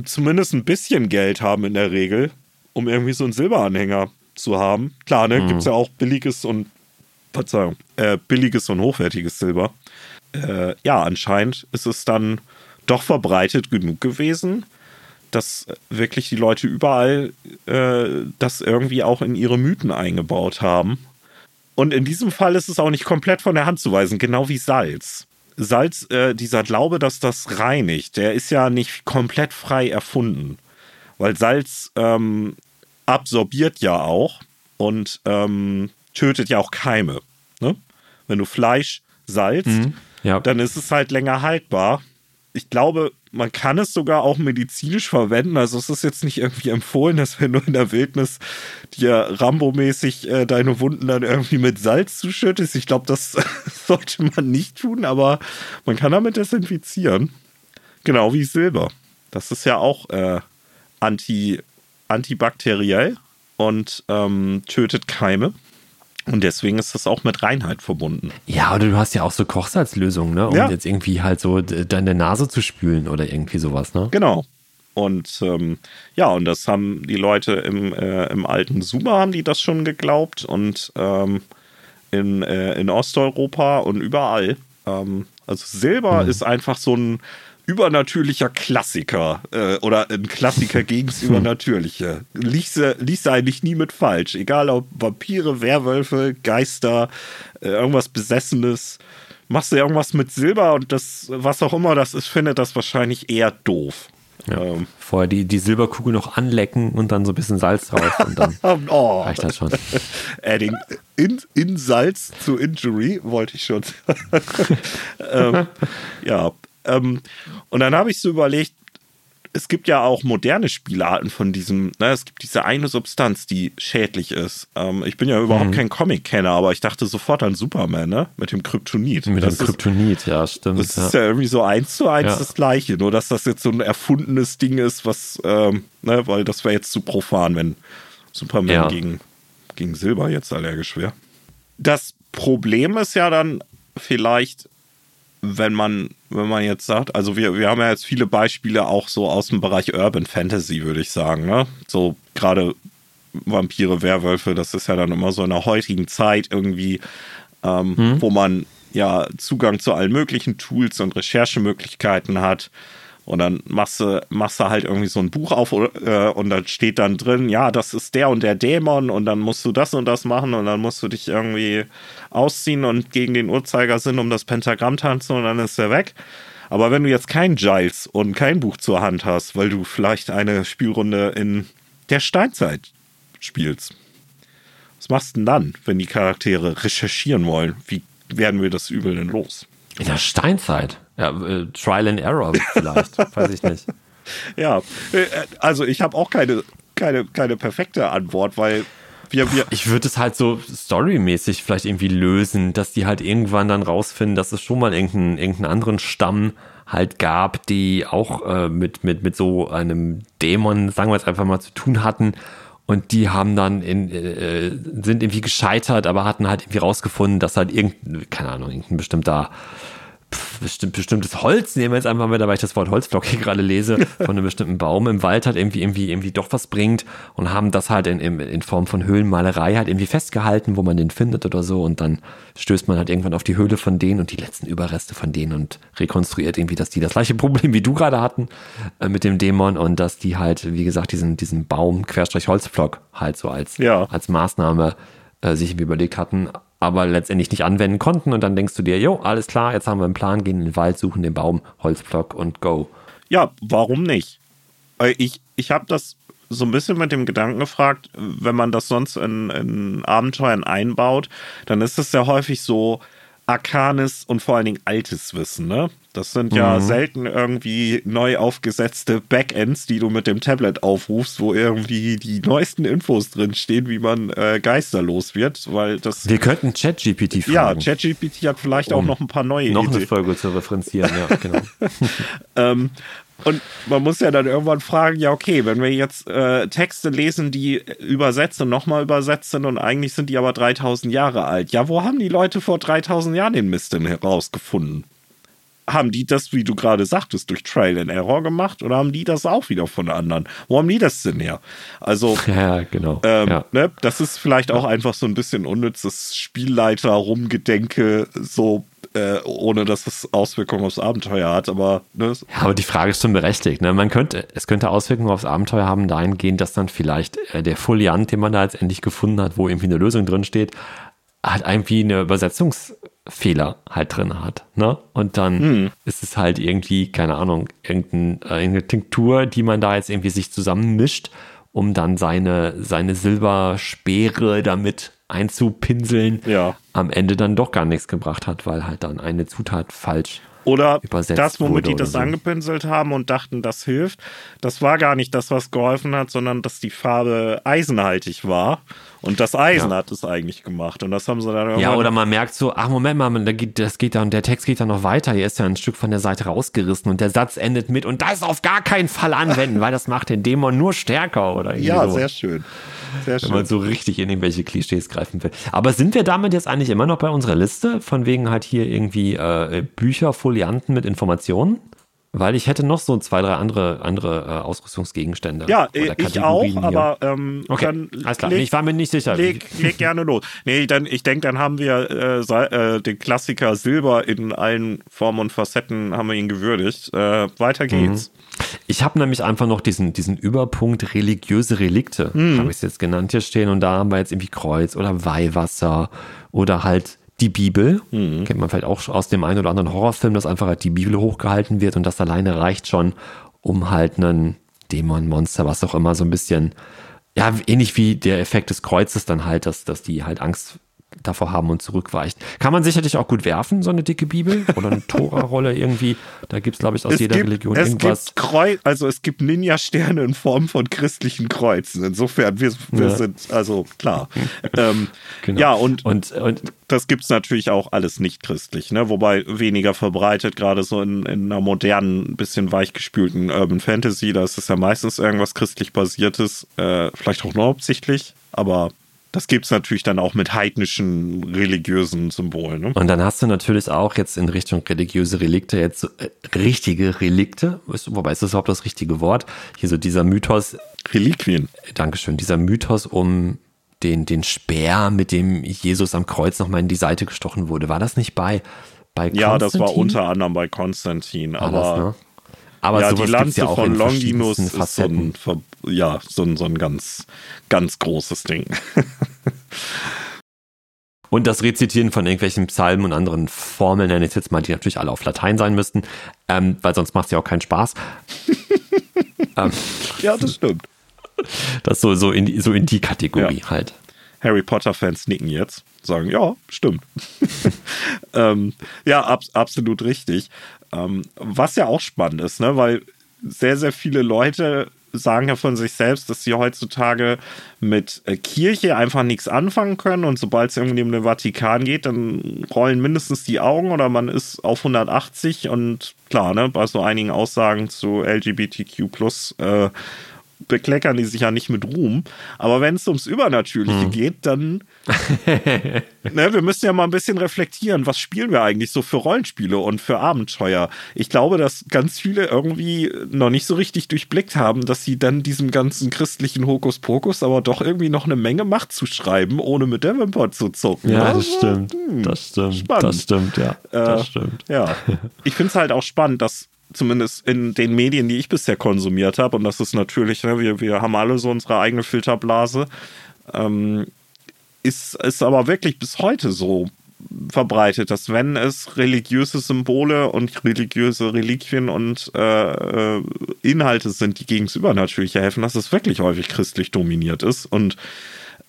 zumindest ein bisschen Geld haben in der Regel, um irgendwie so einen Silberanhänger zu haben. Klar, ne, mhm. gibt es ja auch billiges und, Verzeihung, äh, billiges und hochwertiges Silber. Äh, ja, anscheinend ist es dann doch verbreitet genug gewesen, dass wirklich die Leute überall äh, das irgendwie auch in ihre Mythen eingebaut haben. Und in diesem Fall ist es auch nicht komplett von der Hand zu weisen, genau wie Salz. Salz, äh, dieser Glaube, dass das reinigt, der ist ja nicht komplett frei erfunden. Weil Salz ähm, absorbiert ja auch und ähm, tötet ja auch Keime. Ne? Wenn du Fleisch salzt, mhm, ja. dann ist es halt länger haltbar. Ich glaube, man kann es sogar auch medizinisch verwenden. Also es ist jetzt nicht irgendwie empfohlen, dass wenn du in der Wildnis dir Rambo-mäßig äh, deine Wunden dann irgendwie mit Salz zuschüttest. Ich glaube, das sollte man nicht tun, aber man kann damit desinfizieren. Genau wie Silber. Das ist ja auch äh, anti, antibakteriell und ähm, tötet Keime. Und deswegen ist das auch mit Reinheit verbunden.
Ja, oder du hast ja auch so Kochsalzlösungen, ne? Um ja. jetzt irgendwie halt so deine Nase zu spülen oder irgendwie sowas, ne?
Genau. Und ähm, ja, und das haben die Leute im, äh, im alten Sumer haben die das schon geglaubt und ähm, in, äh, in Osteuropa und überall. Ähm, also Silber mhm. ist einfach so ein übernatürlicher Klassiker äh, oder ein Klassiker gegens Übernatürliche. Liest, liest eigentlich nie mit falsch. Egal ob Vampire, Werwölfe, Geister, äh, irgendwas Besessenes. Machst du irgendwas mit Silber und das, was auch immer das ist, findet das wahrscheinlich eher doof.
Ja. Ähm. Vorher die, die Silberkugel noch anlecken und dann so ein bisschen Salz drauf und dann oh. reicht das schon.
Adding in, in Salz zu Injury, wollte ich schon. ähm, ja, ähm, und dann habe ich so überlegt, es gibt ja auch moderne Spielarten von diesem, ne, es gibt diese eine Substanz, die schädlich ist. Ähm, ich bin ja überhaupt mhm. kein Comic-Kenner, aber ich dachte sofort an Superman, ne? Mit dem Kryptonit.
Mit das dem Kryptonit, ja, stimmt.
Das ja. ist ja irgendwie so eins zu eins ja. das Gleiche, nur dass das jetzt so ein erfundenes Ding ist, was, ähm, ne, weil das wäre jetzt zu profan, wenn Superman ja. gegen, gegen Silber jetzt allergisch wäre. Das Problem ist ja dann vielleicht, wenn man, wenn man jetzt sagt, also wir, wir haben ja jetzt viele Beispiele auch so aus dem Bereich Urban Fantasy, würde ich sagen, ne? So gerade Vampire, Werwölfe, das ist ja dann immer so in der heutigen Zeit irgendwie, ähm, hm. wo man ja Zugang zu allen möglichen Tools und Recherchemöglichkeiten hat. Und dann machst du, machst du halt irgendwie so ein Buch auf äh, und da steht dann drin, ja, das ist der und der Dämon und dann musst du das und das machen und dann musst du dich irgendwie ausziehen und gegen den Uhrzeigersinn um das Pentagramm tanzen und dann ist er weg. Aber wenn du jetzt kein Giles und kein Buch zur Hand hast, weil du vielleicht eine Spielrunde in der Steinzeit spielst, was machst du denn dann, wenn die Charaktere recherchieren wollen? Wie werden wir das Übel denn los?
In der Steinzeit? Ja, äh, Trial and Error vielleicht, weiß ich nicht.
Ja, äh, also ich habe auch keine, keine, keine perfekte Antwort, weil wir, wir
ich würde es halt so storymäßig vielleicht irgendwie lösen, dass die halt irgendwann dann rausfinden, dass es schon mal irgendeinen, irgendeinen anderen Stamm halt gab, die auch äh, mit, mit, mit so einem Dämon, sagen wir jetzt einfach mal, zu tun hatten. Und die haben dann in, äh, sind irgendwie gescheitert, aber hatten halt irgendwie rausgefunden, dass halt irgendein, keine Ahnung, irgendein bestimmter bestimmt, bestimmtes Holz, nehmen wir jetzt einfach mal, weil ich das Wort Holzblock hier gerade lese, von einem bestimmten Baum im Wald halt irgendwie, irgendwie, irgendwie doch was bringt und haben das halt in, in, in Form von Höhlenmalerei halt irgendwie festgehalten, wo man den findet oder so und dann stößt man halt irgendwann auf die Höhle von denen und die letzten Überreste von denen und rekonstruiert irgendwie, dass die das gleiche Problem wie du gerade hatten äh, mit dem Dämon und dass die halt, wie gesagt, diesen, diesen Baum Querstrich Holzblock halt so als, ja. als Maßnahme äh, sich überlegt hatten, aber letztendlich nicht anwenden konnten. Und dann denkst du dir, jo, alles klar, jetzt haben wir einen Plan, gehen in den Wald, suchen den Baum, Holzblock und go.
Ja, warum nicht? Ich, ich habe das so ein bisschen mit dem Gedanken gefragt, wenn man das sonst in, in Abenteuern einbaut, dann ist es ja häufig so arkanes und vor allen Dingen altes Wissen, ne? Das sind ja mhm. selten irgendwie neu aufgesetzte Backends, die du mit dem Tablet aufrufst, wo irgendwie die neuesten Infos drinstehen, wie man äh, geisterlos wird, weil das.
Wir könnten ChatGPT fragen.
Ja, ChatGPT hat vielleicht um auch noch ein paar neue
Noch Ideen. eine Folge zu referenzieren, ja, genau.
ähm, und man muss ja dann irgendwann fragen, ja, okay, wenn wir jetzt äh, Texte lesen, die übersetzt und nochmal übersetzt sind und eigentlich sind die aber 3000 Jahre alt, ja, wo haben die Leute vor 3000 Jahren den Mist denn herausgefunden? Haben die das, wie du gerade sagtest, durch Trial and Error gemacht oder haben die das auch wieder von anderen? Wo haben die das denn her? Also,
ja, genau.
Ähm, ja. Ne, das ist vielleicht auch einfach so ein bisschen unnützes Spielleiter rumgedenke, so äh, ohne dass es Auswirkungen aufs Abenteuer hat, aber ne?
Ja, aber die Frage ist schon berechtigt. Ne? Man könnte, es könnte Auswirkungen aufs Abenteuer haben, dahingehend, dass dann vielleicht äh, der Foliant, den man da jetzt endlich gefunden hat, wo irgendwie eine Lösung drin steht, halt irgendwie eine Übersetzungsfehler halt drin hat. Ne? Und dann hm. ist es halt irgendwie, keine Ahnung, äh, irgendeine Tinktur, die man da jetzt irgendwie sich zusammenmischt, um dann seine, seine Silberspeere damit einzupinseln,
ja.
am Ende dann doch gar nichts gebracht hat, weil halt dann eine Zutat falsch
oder das, womit die das so. angepinselt haben und dachten, das hilft, das war gar nicht das, was geholfen hat, sondern dass die Farbe eisenhaltig war. Und das Eisen ja. hat es eigentlich gemacht. Und das haben sie dann
Ja, oder man merkt so, ach Moment mal, das geht dann, der Text geht dann noch weiter. Hier ist ja ein Stück von der Seite rausgerissen und der Satz endet mit und das auf gar keinen Fall anwenden, weil das macht den Dämon nur stärker oder
Ja, so. sehr schön.
Sehr schön. Wenn man so richtig in irgendwelche Klischees greifen will. Aber sind wir damit jetzt eigentlich immer noch bei unserer Liste? Von wegen halt hier irgendwie äh, Bücher, Folianten mit Informationen? Weil ich hätte noch so zwei, drei andere, andere äh, Ausrüstungsgegenstände.
Ja, ich auch, hier. aber ähm,
okay, dann alles klar. Leg, ich war mir nicht sicher.
Leg, leg gerne los. Nee, dann, ich denke, dann haben wir äh, äh, den Klassiker Silber in allen Formen und Facetten haben wir ihn gewürdigt. Äh, weiter geht's. Mhm.
Ich habe nämlich einfach noch diesen, diesen Überpunkt religiöse Relikte, mhm. habe ich es jetzt genannt hier stehen. Und da haben wir jetzt irgendwie Kreuz oder Weihwasser oder halt die Bibel. Mhm. Kennt man vielleicht auch aus dem einen oder anderen Horrorfilm, dass einfach halt die Bibel hochgehalten wird und das alleine reicht schon, um halt einen Dämon, Monster, was auch immer, so ein bisschen, ja, ähnlich wie der Effekt des Kreuzes dann halt, dass, dass die halt Angst davor haben und zurückweicht. Kann man sicherlich auch gut werfen, so eine dicke Bibel oder eine Tora-Rolle irgendwie. Da gibt es, glaube ich, aus
es
jeder
gibt,
Religion
es
irgendwas.
Gibt Kreuz, also es gibt Ninja-Sterne in Form von christlichen Kreuzen. Insofern, wir, wir ja. sind, also klar. ähm, genau. Ja, und, und, und das gibt es natürlich auch alles nicht christlich, ne? wobei weniger verbreitet, gerade so in, in einer modernen, bisschen weichgespülten Urban Fantasy, da ist es ja meistens irgendwas christlich basiertes, äh, vielleicht auch nur hauptsächlich, aber das gibt es natürlich dann auch mit heidnischen religiösen Symbolen. Ne?
Und dann hast du natürlich auch jetzt in Richtung religiöse Relikte jetzt so, äh, richtige Relikte, wobei ist das überhaupt das richtige Wort? Hier so dieser Mythos.
Reliquien.
Dankeschön. Dieser Mythos um den, den Speer, mit dem Jesus am Kreuz nochmal in die Seite gestochen wurde. War das nicht bei, bei
Konstantin? Ja, das war unter anderem bei Konstantin. War aber das, ne?
Aber
ja, die Lanze ja von Longinus ist so ein, ja, so ein, so ein ganz, ganz großes Ding.
Und das Rezitieren von irgendwelchen Psalmen und anderen Formeln, nenne ich jetzt mal, die natürlich alle auf Latein sein müssten, ähm, weil sonst macht es ja auch keinen Spaß.
ähm, ja, das stimmt.
Das so, so, in, die, so in die Kategorie ja. halt.
Harry Potter-Fans nicken jetzt, sagen, ja, stimmt. ähm, ja, ab, absolut richtig. Ähm, was ja auch spannend ist, ne? weil sehr, sehr viele Leute sagen ja von sich selbst, dass sie heutzutage mit äh, Kirche einfach nichts anfangen können und sobald es irgendwie um den Vatikan geht, dann rollen mindestens die Augen oder man ist auf 180 und klar, ne, bei so einigen Aussagen zu LGBTQ plus äh, bekleckern die sich ja nicht mit Ruhm. Aber wenn es ums Übernatürliche hm. geht, dann. ne, wir müssen ja mal ein bisschen reflektieren, was spielen wir eigentlich so für Rollenspiele und für Abenteuer. Ich glaube, dass ganz viele irgendwie noch nicht so richtig durchblickt haben, dass sie dann diesem ganzen christlichen Hokuspokus aber doch irgendwie noch eine Menge Macht zu schreiben, ohne mit der Wimper zu zucken.
Ja, das stimmt. Hm, das stimmt. Spannend. Das stimmt, ja. Äh, das stimmt.
Ja. Ich finde es halt auch spannend, dass zumindest in den Medien, die ich bisher konsumiert habe, und das ist natürlich, ne, wir, wir haben alle so unsere eigene Filterblase, ähm, ist, ist aber wirklich bis heute so verbreitet, dass wenn es religiöse Symbole und religiöse Reliquien und äh, äh Inhalte sind, die gegen das Übernatürliche helfen, dass es wirklich häufig christlich dominiert ist und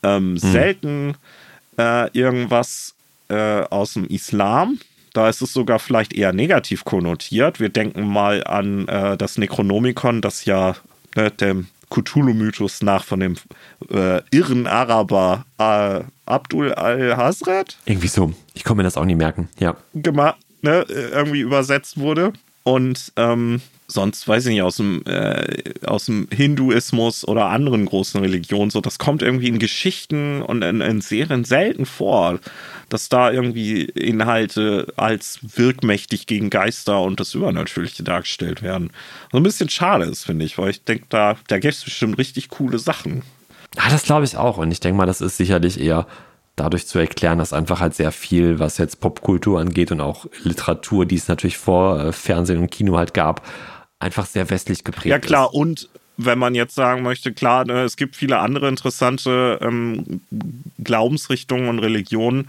ähm, hm. selten äh, irgendwas äh, aus dem Islam da ist es sogar vielleicht eher negativ konnotiert. Wir denken mal an äh, das Necronomicon, das ja ne, dem Cthulhu-Mythos nach von dem äh, irren Araber äh, Abdul al-Hazred.
Irgendwie so. Ich komme mir das auch nie merken. Ja.
Gemacht, ne, irgendwie übersetzt wurde. Und ähm, sonst weiß ich nicht, aus dem, äh, aus dem Hinduismus oder anderen großen Religionen, so, das kommt irgendwie in Geschichten und in, in Serien selten vor, dass da irgendwie Inhalte als wirkmächtig gegen Geister und das Übernatürliche dargestellt werden. So ein bisschen schade ist, finde ich, weil ich denke, da, da gibt es bestimmt richtig coole Sachen.
Ja, das glaube ich auch. Und ich denke mal, das ist sicherlich eher dadurch zu erklären, dass einfach halt sehr viel, was jetzt Popkultur angeht und auch Literatur, die es natürlich vor äh, Fernsehen und Kino halt gab, einfach sehr westlich geprägt ist.
Ja klar, ist. und wenn man jetzt sagen möchte, klar, ne, es gibt viele andere interessante ähm, Glaubensrichtungen und Religionen,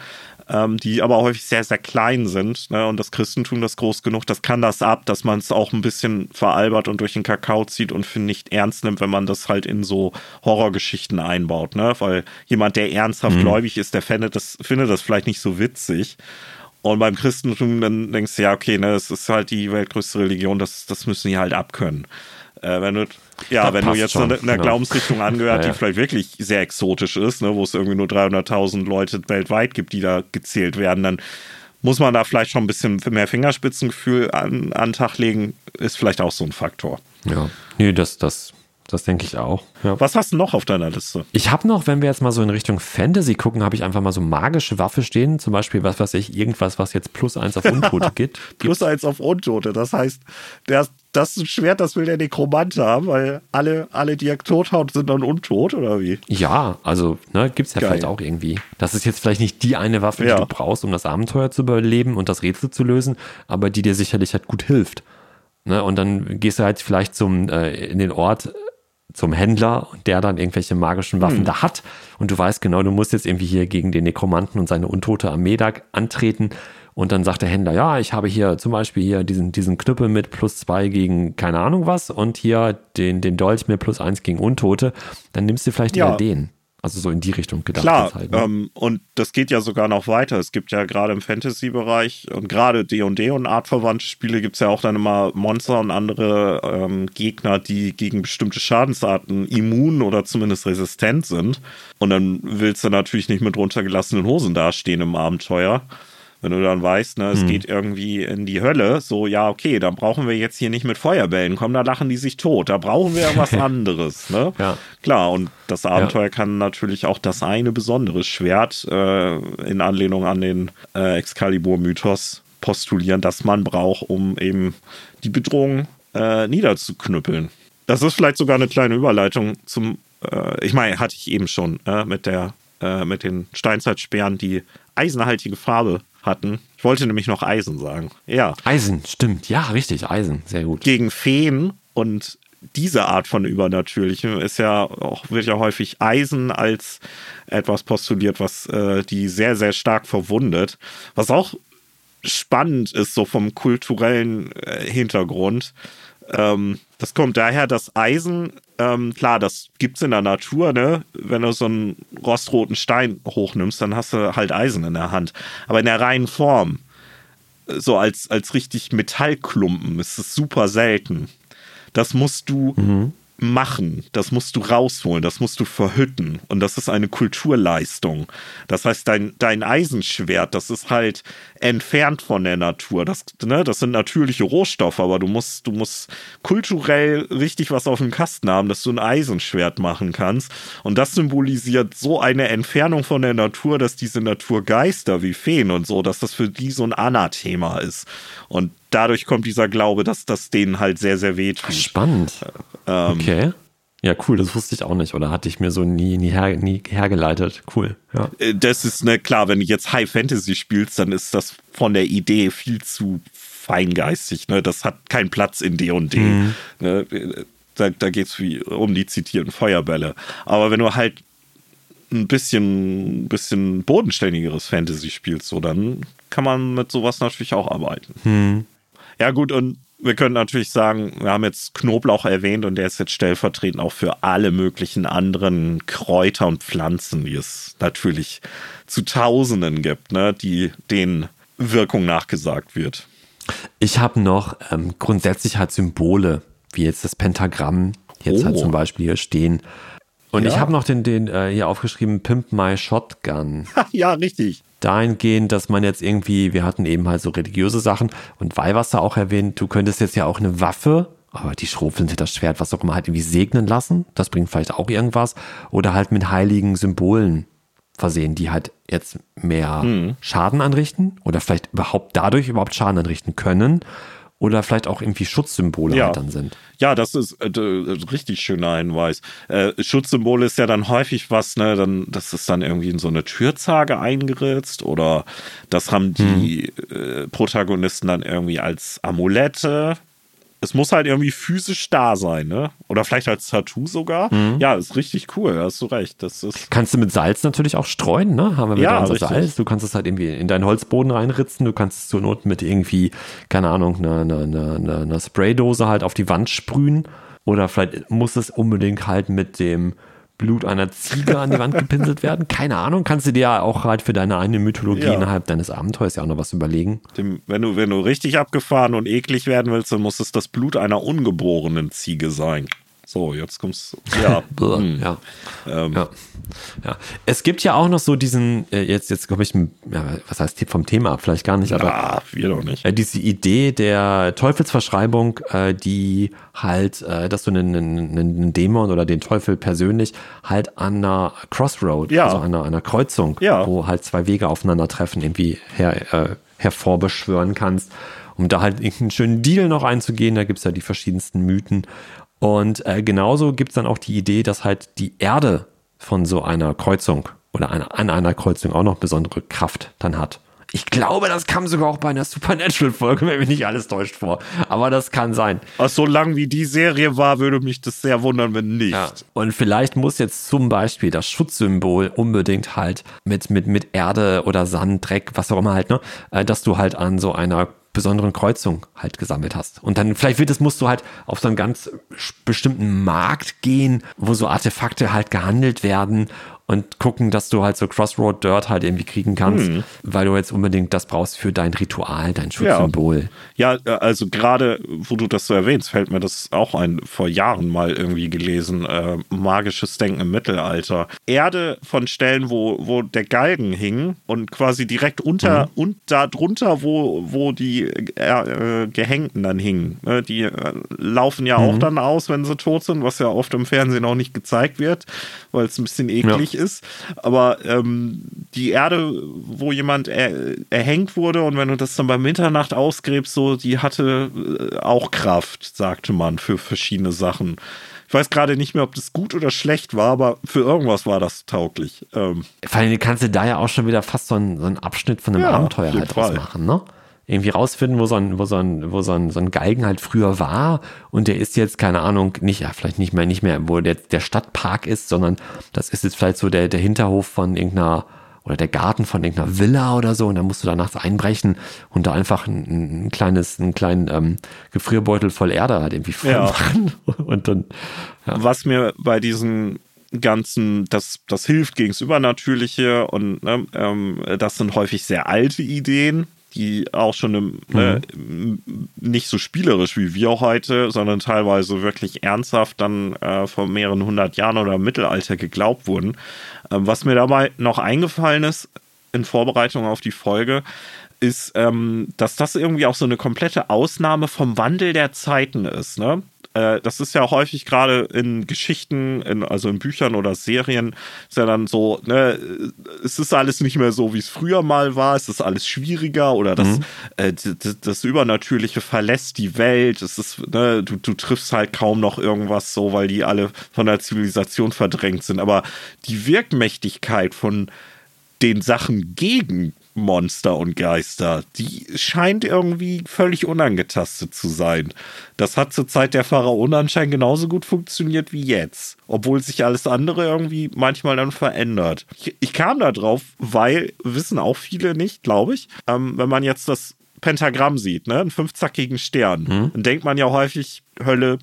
ähm, die aber häufig sehr, sehr klein sind. Ne? Und das Christentum, das groß genug, das kann das ab, dass man es auch ein bisschen veralbert und durch den Kakao zieht und für nicht ernst nimmt, wenn man das halt in so Horrorgeschichten einbaut. Ne? Weil jemand, der ernsthaft mhm. gläubig ist, der findet das, findet das vielleicht nicht so witzig. Und beim Christentum, dann denkst du, ja, okay, ne, das ist halt die weltgrößte Religion, das, das müssen die halt abkönnen. Äh, wenn du, ja, das wenn du jetzt schon, einer genau. Glaubensrichtung angehört, ja, ja. die vielleicht wirklich sehr exotisch ist, ne, wo es irgendwie nur 300.000 Leute weltweit gibt, die da gezählt werden, dann muss man da vielleicht schon ein bisschen mehr Fingerspitzengefühl an, an den Tag legen, ist vielleicht auch so ein Faktor.
Ja, nee, das, das das denke ich auch.
Ja. Was hast du noch auf deiner Liste?
Ich habe noch, wenn wir jetzt mal so in Richtung Fantasy gucken, habe ich einfach mal so magische Waffe stehen. Zum Beispiel, was weiß ich, irgendwas, was jetzt plus eins auf Untote gibt.
plus eins auf Untote. Das heißt, der, das Schwert, das will der Nekromant haben, weil alle, alle, die er tot haut, sind dann untot, oder wie?
Ja, also ne, gibt es ja Geil. vielleicht auch irgendwie. Das ist jetzt vielleicht nicht die eine Waffe, die ja. du brauchst, um das Abenteuer zu überleben und das Rätsel zu lösen, aber die dir sicherlich halt gut hilft. Ne, und dann gehst du halt vielleicht zum, äh, in den Ort zum Händler und der dann irgendwelche magischen Waffen hm. da hat. Und du weißt genau, du musst jetzt irgendwie hier gegen den Nekromanten und seine untote Armee da antreten. Und dann sagt der Händler, ja, ich habe hier zum Beispiel hier diesen, diesen Knüppel mit plus zwei gegen keine Ahnung was und hier den, den Dolch mit plus eins gegen Untote. Dann nimmst du vielleicht ja. eher den. Also so in die Richtung gedacht.
Klar, halt, ne? ähm, und das geht ja sogar noch weiter. Es gibt ja gerade im Fantasy-Bereich und gerade D&D und artverwandte Spiele gibt es ja auch dann immer Monster und andere ähm, Gegner, die gegen bestimmte Schadensarten immun oder zumindest resistent sind. Und dann willst du natürlich nicht mit runtergelassenen Hosen dastehen im Abenteuer. Wenn du dann weißt, ne, es hm. geht irgendwie in die Hölle, so, ja, okay, dann brauchen wir jetzt hier nicht mit Feuerbällen kommen, da lachen die sich tot. Da brauchen wir irgendwas anderes. Ne? Ja. Klar, und das Abenteuer ja. kann natürlich auch das eine besondere Schwert äh, in Anlehnung an den äh, Excalibur-Mythos postulieren, das man braucht, um eben die Bedrohung äh, niederzuknüppeln. Das ist vielleicht sogar eine kleine Überleitung zum, äh, ich meine, hatte ich eben schon äh, mit der äh, mit den Steinzeitsperren, die eisenhaltige Farbe hatten. Ich wollte nämlich noch Eisen sagen. Ja.
Eisen, stimmt. Ja, richtig, Eisen. Sehr gut.
Gegen Feen und diese Art von Übernatürlichem ist ja auch, wird ja häufig Eisen als etwas postuliert, was äh, die sehr, sehr stark verwundet. Was auch spannend ist, so vom kulturellen äh, Hintergrund. Ähm, das kommt daher, dass Eisen, ähm, klar, das gibt es in der Natur, ne? Wenn du so einen rostroten Stein hochnimmst, dann hast du halt Eisen in der Hand. Aber in der reinen Form, so als, als richtig Metallklumpen, ist es super selten. Das musst du mhm machen, das musst du rausholen, das musst du verhütten. Und das ist eine Kulturleistung. Das heißt, dein, dein Eisenschwert, das ist halt entfernt von der Natur. Das, ne, das sind natürliche Rohstoffe, aber du musst, du musst kulturell richtig was auf dem Kasten haben, dass du ein Eisenschwert machen kannst. Und das symbolisiert so eine Entfernung von der Natur, dass diese Naturgeister wie Feen und so, dass das für die so ein Anathema ist. Und dadurch kommt dieser Glaube, dass das denen halt sehr, sehr weh tut.
Spannend. Ähm, okay. Ja, cool, das wusste ich auch nicht oder hatte ich mir so nie, nie, her, nie hergeleitet. Cool, ja.
Äh, das ist, ne, klar, wenn du jetzt High Fantasy spielst, dann ist das von der Idee viel zu feingeistig, ne? Das hat keinen Platz in D&D. Mhm. Ne? Da, da geht es um die zitierten Feuerbälle. Aber wenn du halt ein bisschen, bisschen bodenständigeres Fantasy spielst, so, dann kann man mit sowas natürlich auch arbeiten. Mhm. Ja, gut, und wir können natürlich sagen, wir haben jetzt Knoblauch erwähnt und der ist jetzt stellvertretend auch für alle möglichen anderen Kräuter und Pflanzen, die es natürlich zu Tausenden gibt, ne, die den Wirkung nachgesagt wird.
Ich habe noch ähm, grundsätzlich halt Symbole, wie jetzt das Pentagramm, jetzt halt oh. halt zum Beispiel hier stehen. Und ja. ich habe noch den, den äh, hier aufgeschrieben, Pimp My Shotgun.
ja, richtig
dahingehend, dass man jetzt irgendwie, wir hatten eben halt so religiöse Sachen und Weihwasser auch erwähnt, du könntest jetzt ja auch eine Waffe, aber die Schrofeln das Schwert, was auch immer, halt irgendwie segnen lassen. Das bringt vielleicht auch irgendwas. Oder halt mit heiligen Symbolen versehen, die halt jetzt mehr hm. Schaden anrichten oder vielleicht überhaupt dadurch überhaupt Schaden anrichten können oder vielleicht auch irgendwie Schutzsymbole
ja.
halt dann sind.
Ja, das ist äh, äh, richtig schöner Hinweis. Äh, Schutzsymbole ist ja dann häufig was, ne, dann, das ist dann irgendwie in so eine Türzage eingeritzt oder das haben die hm. äh, Protagonisten dann irgendwie als Amulette es muss halt irgendwie physisch da sein, ne? Oder vielleicht als Tattoo sogar. Mhm. Ja, ist richtig cool, hast du recht. Das ist
kannst du mit Salz natürlich auch streuen, ne? Haben wir mit
ja,
unser Salz. Du kannst es halt irgendwie in deinen Holzboden reinritzen. Du kannst es zur Not mit irgendwie, keine Ahnung, einer eine, eine, eine Spraydose halt auf die Wand sprühen. Oder vielleicht muss es unbedingt halt mit dem Blut einer Ziege an die Wand gepinselt werden. Keine Ahnung, kannst du dir ja auch halt für deine eigene Mythologie ja. innerhalb deines Abenteuers ja auch noch was überlegen.
Dem, wenn, du, wenn du richtig abgefahren und eklig werden willst, dann muss es das Blut einer ungeborenen Ziege sein. So, jetzt kommt's. Ja.
hm. ja. Ähm. ja. ja. Es gibt ja auch noch so diesen, äh, jetzt, jetzt komme ich, ja, was heißt vom Thema ab, vielleicht gar nicht, aber.
Ah, wir doch nicht.
Äh, diese Idee der Teufelsverschreibung, äh, die halt, dass du einen, einen, einen, Dämon oder den Teufel persönlich halt an einer Crossroad,
ja.
also an einer, einer Kreuzung,
ja.
wo halt zwei Wege aufeinandertreffen, irgendwie her, äh, hervorbeschwören kannst um da halt einen schönen Deal noch einzugehen. Da gibt es ja die verschiedensten Mythen. Und äh, genauso gibt es dann auch die Idee, dass halt die Erde von so einer Kreuzung oder einer, an einer Kreuzung auch noch besondere Kraft dann hat. Ich glaube, das kam sogar auch bei einer Supernatural-Folge, wenn mich nicht alles täuscht vor. Aber das kann sein.
Ach, so lang wie die Serie war, würde mich das sehr wundern, wenn nicht. Ja.
Und vielleicht muss jetzt zum Beispiel das Schutzsymbol unbedingt halt mit, mit, mit Erde oder Sand, Dreck, was auch immer halt, ne, äh, dass du halt an so einer besonderen Kreuzung halt gesammelt hast. Und dann vielleicht wird es, musst du halt auf so einen ganz bestimmten Markt gehen, wo so Artefakte halt gehandelt werden und gucken, dass du halt so Crossroad Dirt halt irgendwie kriegen kannst, hm. weil du jetzt unbedingt das brauchst für dein Ritual, dein Schutzsymbol.
Ja, ja also gerade, wo du das so erwähnst, fällt mir das auch ein, vor Jahren mal irgendwie gelesen, äh, magisches Denken im Mittelalter. Erde von Stellen, wo, wo der Galgen hing und quasi direkt unter mhm. und da drunter, wo, wo die äh, äh Gehängten dann hingen. Ne, die äh, laufen ja mhm. auch dann aus, wenn sie tot sind, was ja oft im Fernsehen auch nicht gezeigt wird, weil es ein bisschen eklig ja ist. Aber ähm, die Erde, wo jemand er, erhängt wurde und wenn du das dann bei Mitternacht ausgräbst, so, die hatte äh, auch Kraft, sagte man, für verschiedene Sachen. Ich weiß gerade nicht mehr, ob das gut oder schlecht war, aber für irgendwas war das tauglich. Ähm,
Vor allem kannst du da ja auch schon wieder fast so einen, so einen Abschnitt von einem ja, Abenteuer halt machen, ne? Irgendwie rausfinden, wo so ein, wo so ein, wo so ein, so ein Galgen halt früher war und der ist jetzt, keine Ahnung, nicht, ja, vielleicht nicht mehr, nicht mehr, wo der, der Stadtpark ist, sondern das ist jetzt vielleicht so der, der Hinterhof von irgendeiner, oder der Garten von irgendeiner Villa oder so und dann musst du da nachts einbrechen und da einfach ein, ein kleines, einen kleinen ähm, Gefrierbeutel voll Erde halt irgendwie voll
ja.
machen und dann,
ja. Was mir bei diesen ganzen, das, das hilft gegen das Übernatürliche und ne, ähm, das sind häufig sehr alte Ideen, die auch schon im, ne, mhm. äh, nicht so spielerisch wie wir heute, sondern teilweise wirklich ernsthaft dann äh, vor mehreren hundert Jahren oder im Mittelalter geglaubt wurden. Äh, was mir dabei noch eingefallen ist in Vorbereitung auf die Folge, ist, ähm, dass das irgendwie auch so eine komplette Ausnahme vom Wandel der Zeiten ist. Ne? Äh, das ist ja häufig gerade in Geschichten, in, also in Büchern oder Serien, ist ja dann so, ne, es ist alles nicht mehr so, wie es früher mal war, es ist alles schwieriger oder das, mhm. äh, das, das, Übernatürliche verlässt die Welt, es ist, ne, du, du triffst halt kaum noch irgendwas so, weil die alle von der Zivilisation verdrängt sind. Aber die Wirkmächtigkeit von den Sachen gegen Monster und Geister, die scheint irgendwie völlig unangetastet zu sein. Das hat zur Zeit der Pharaonen anscheinend genauso gut funktioniert wie jetzt, obwohl sich alles andere irgendwie manchmal dann verändert. Ich, ich kam da drauf, weil wissen auch viele nicht, glaube ich, ähm, wenn man jetzt das Pentagramm sieht, ne, einen fünfzackigen Stern, mhm. dann denkt man ja häufig Hölle,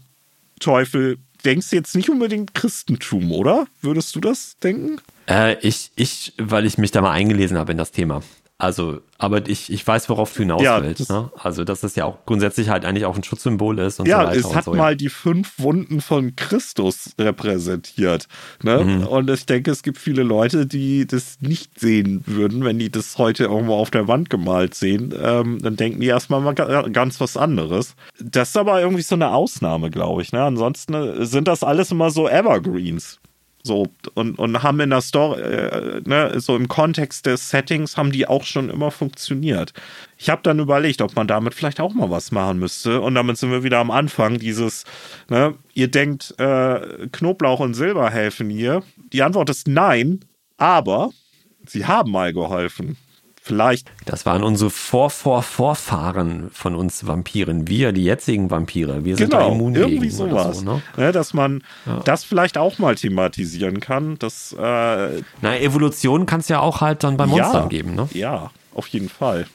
Teufel, denkst du jetzt nicht unbedingt Christentum, oder? Würdest du das denken?
Äh, ich, ich, weil ich mich da mal eingelesen habe in das Thema. Also, aber ich, ich weiß, worauf du hinaus ja, willst. Ne? Also, dass das ja auch grundsätzlich halt eigentlich auch ein Schutzsymbol ist und
ja,
so weiter.
Es hat
so,
mal ja. die fünf Wunden von Christus repräsentiert. Ne? Mhm. Und ich denke, es gibt viele Leute, die das nicht sehen würden, wenn die das heute irgendwo auf der Wand gemalt sehen. Ähm, dann denken die erstmal mal ganz was anderes. Das ist aber irgendwie so eine Ausnahme, glaube ich. Ne? Ansonsten sind das alles immer so Evergreens. So, und, und haben in der Story, äh, ne, so im Kontext des Settings, haben die auch schon immer funktioniert. Ich habe dann überlegt, ob man damit vielleicht auch mal was machen müsste. Und damit sind wir wieder am Anfang dieses, ne, ihr denkt, äh, Knoblauch und Silber helfen hier. Die Antwort ist nein, aber sie haben mal geholfen. Vielleicht.
Das waren unsere Vor-Vor-Vorfahren von uns Vampiren. Wir, die jetzigen Vampire. Wir sind
genau,
da immun
irgendwie
gegen
sowas.
So, ne?
ne? dass man ja. das vielleicht auch mal thematisieren kann. Dass, äh,
Na, Evolution kann es ja auch halt dann bei Monstern
ja,
geben, ne?
Ja, auf jeden Fall.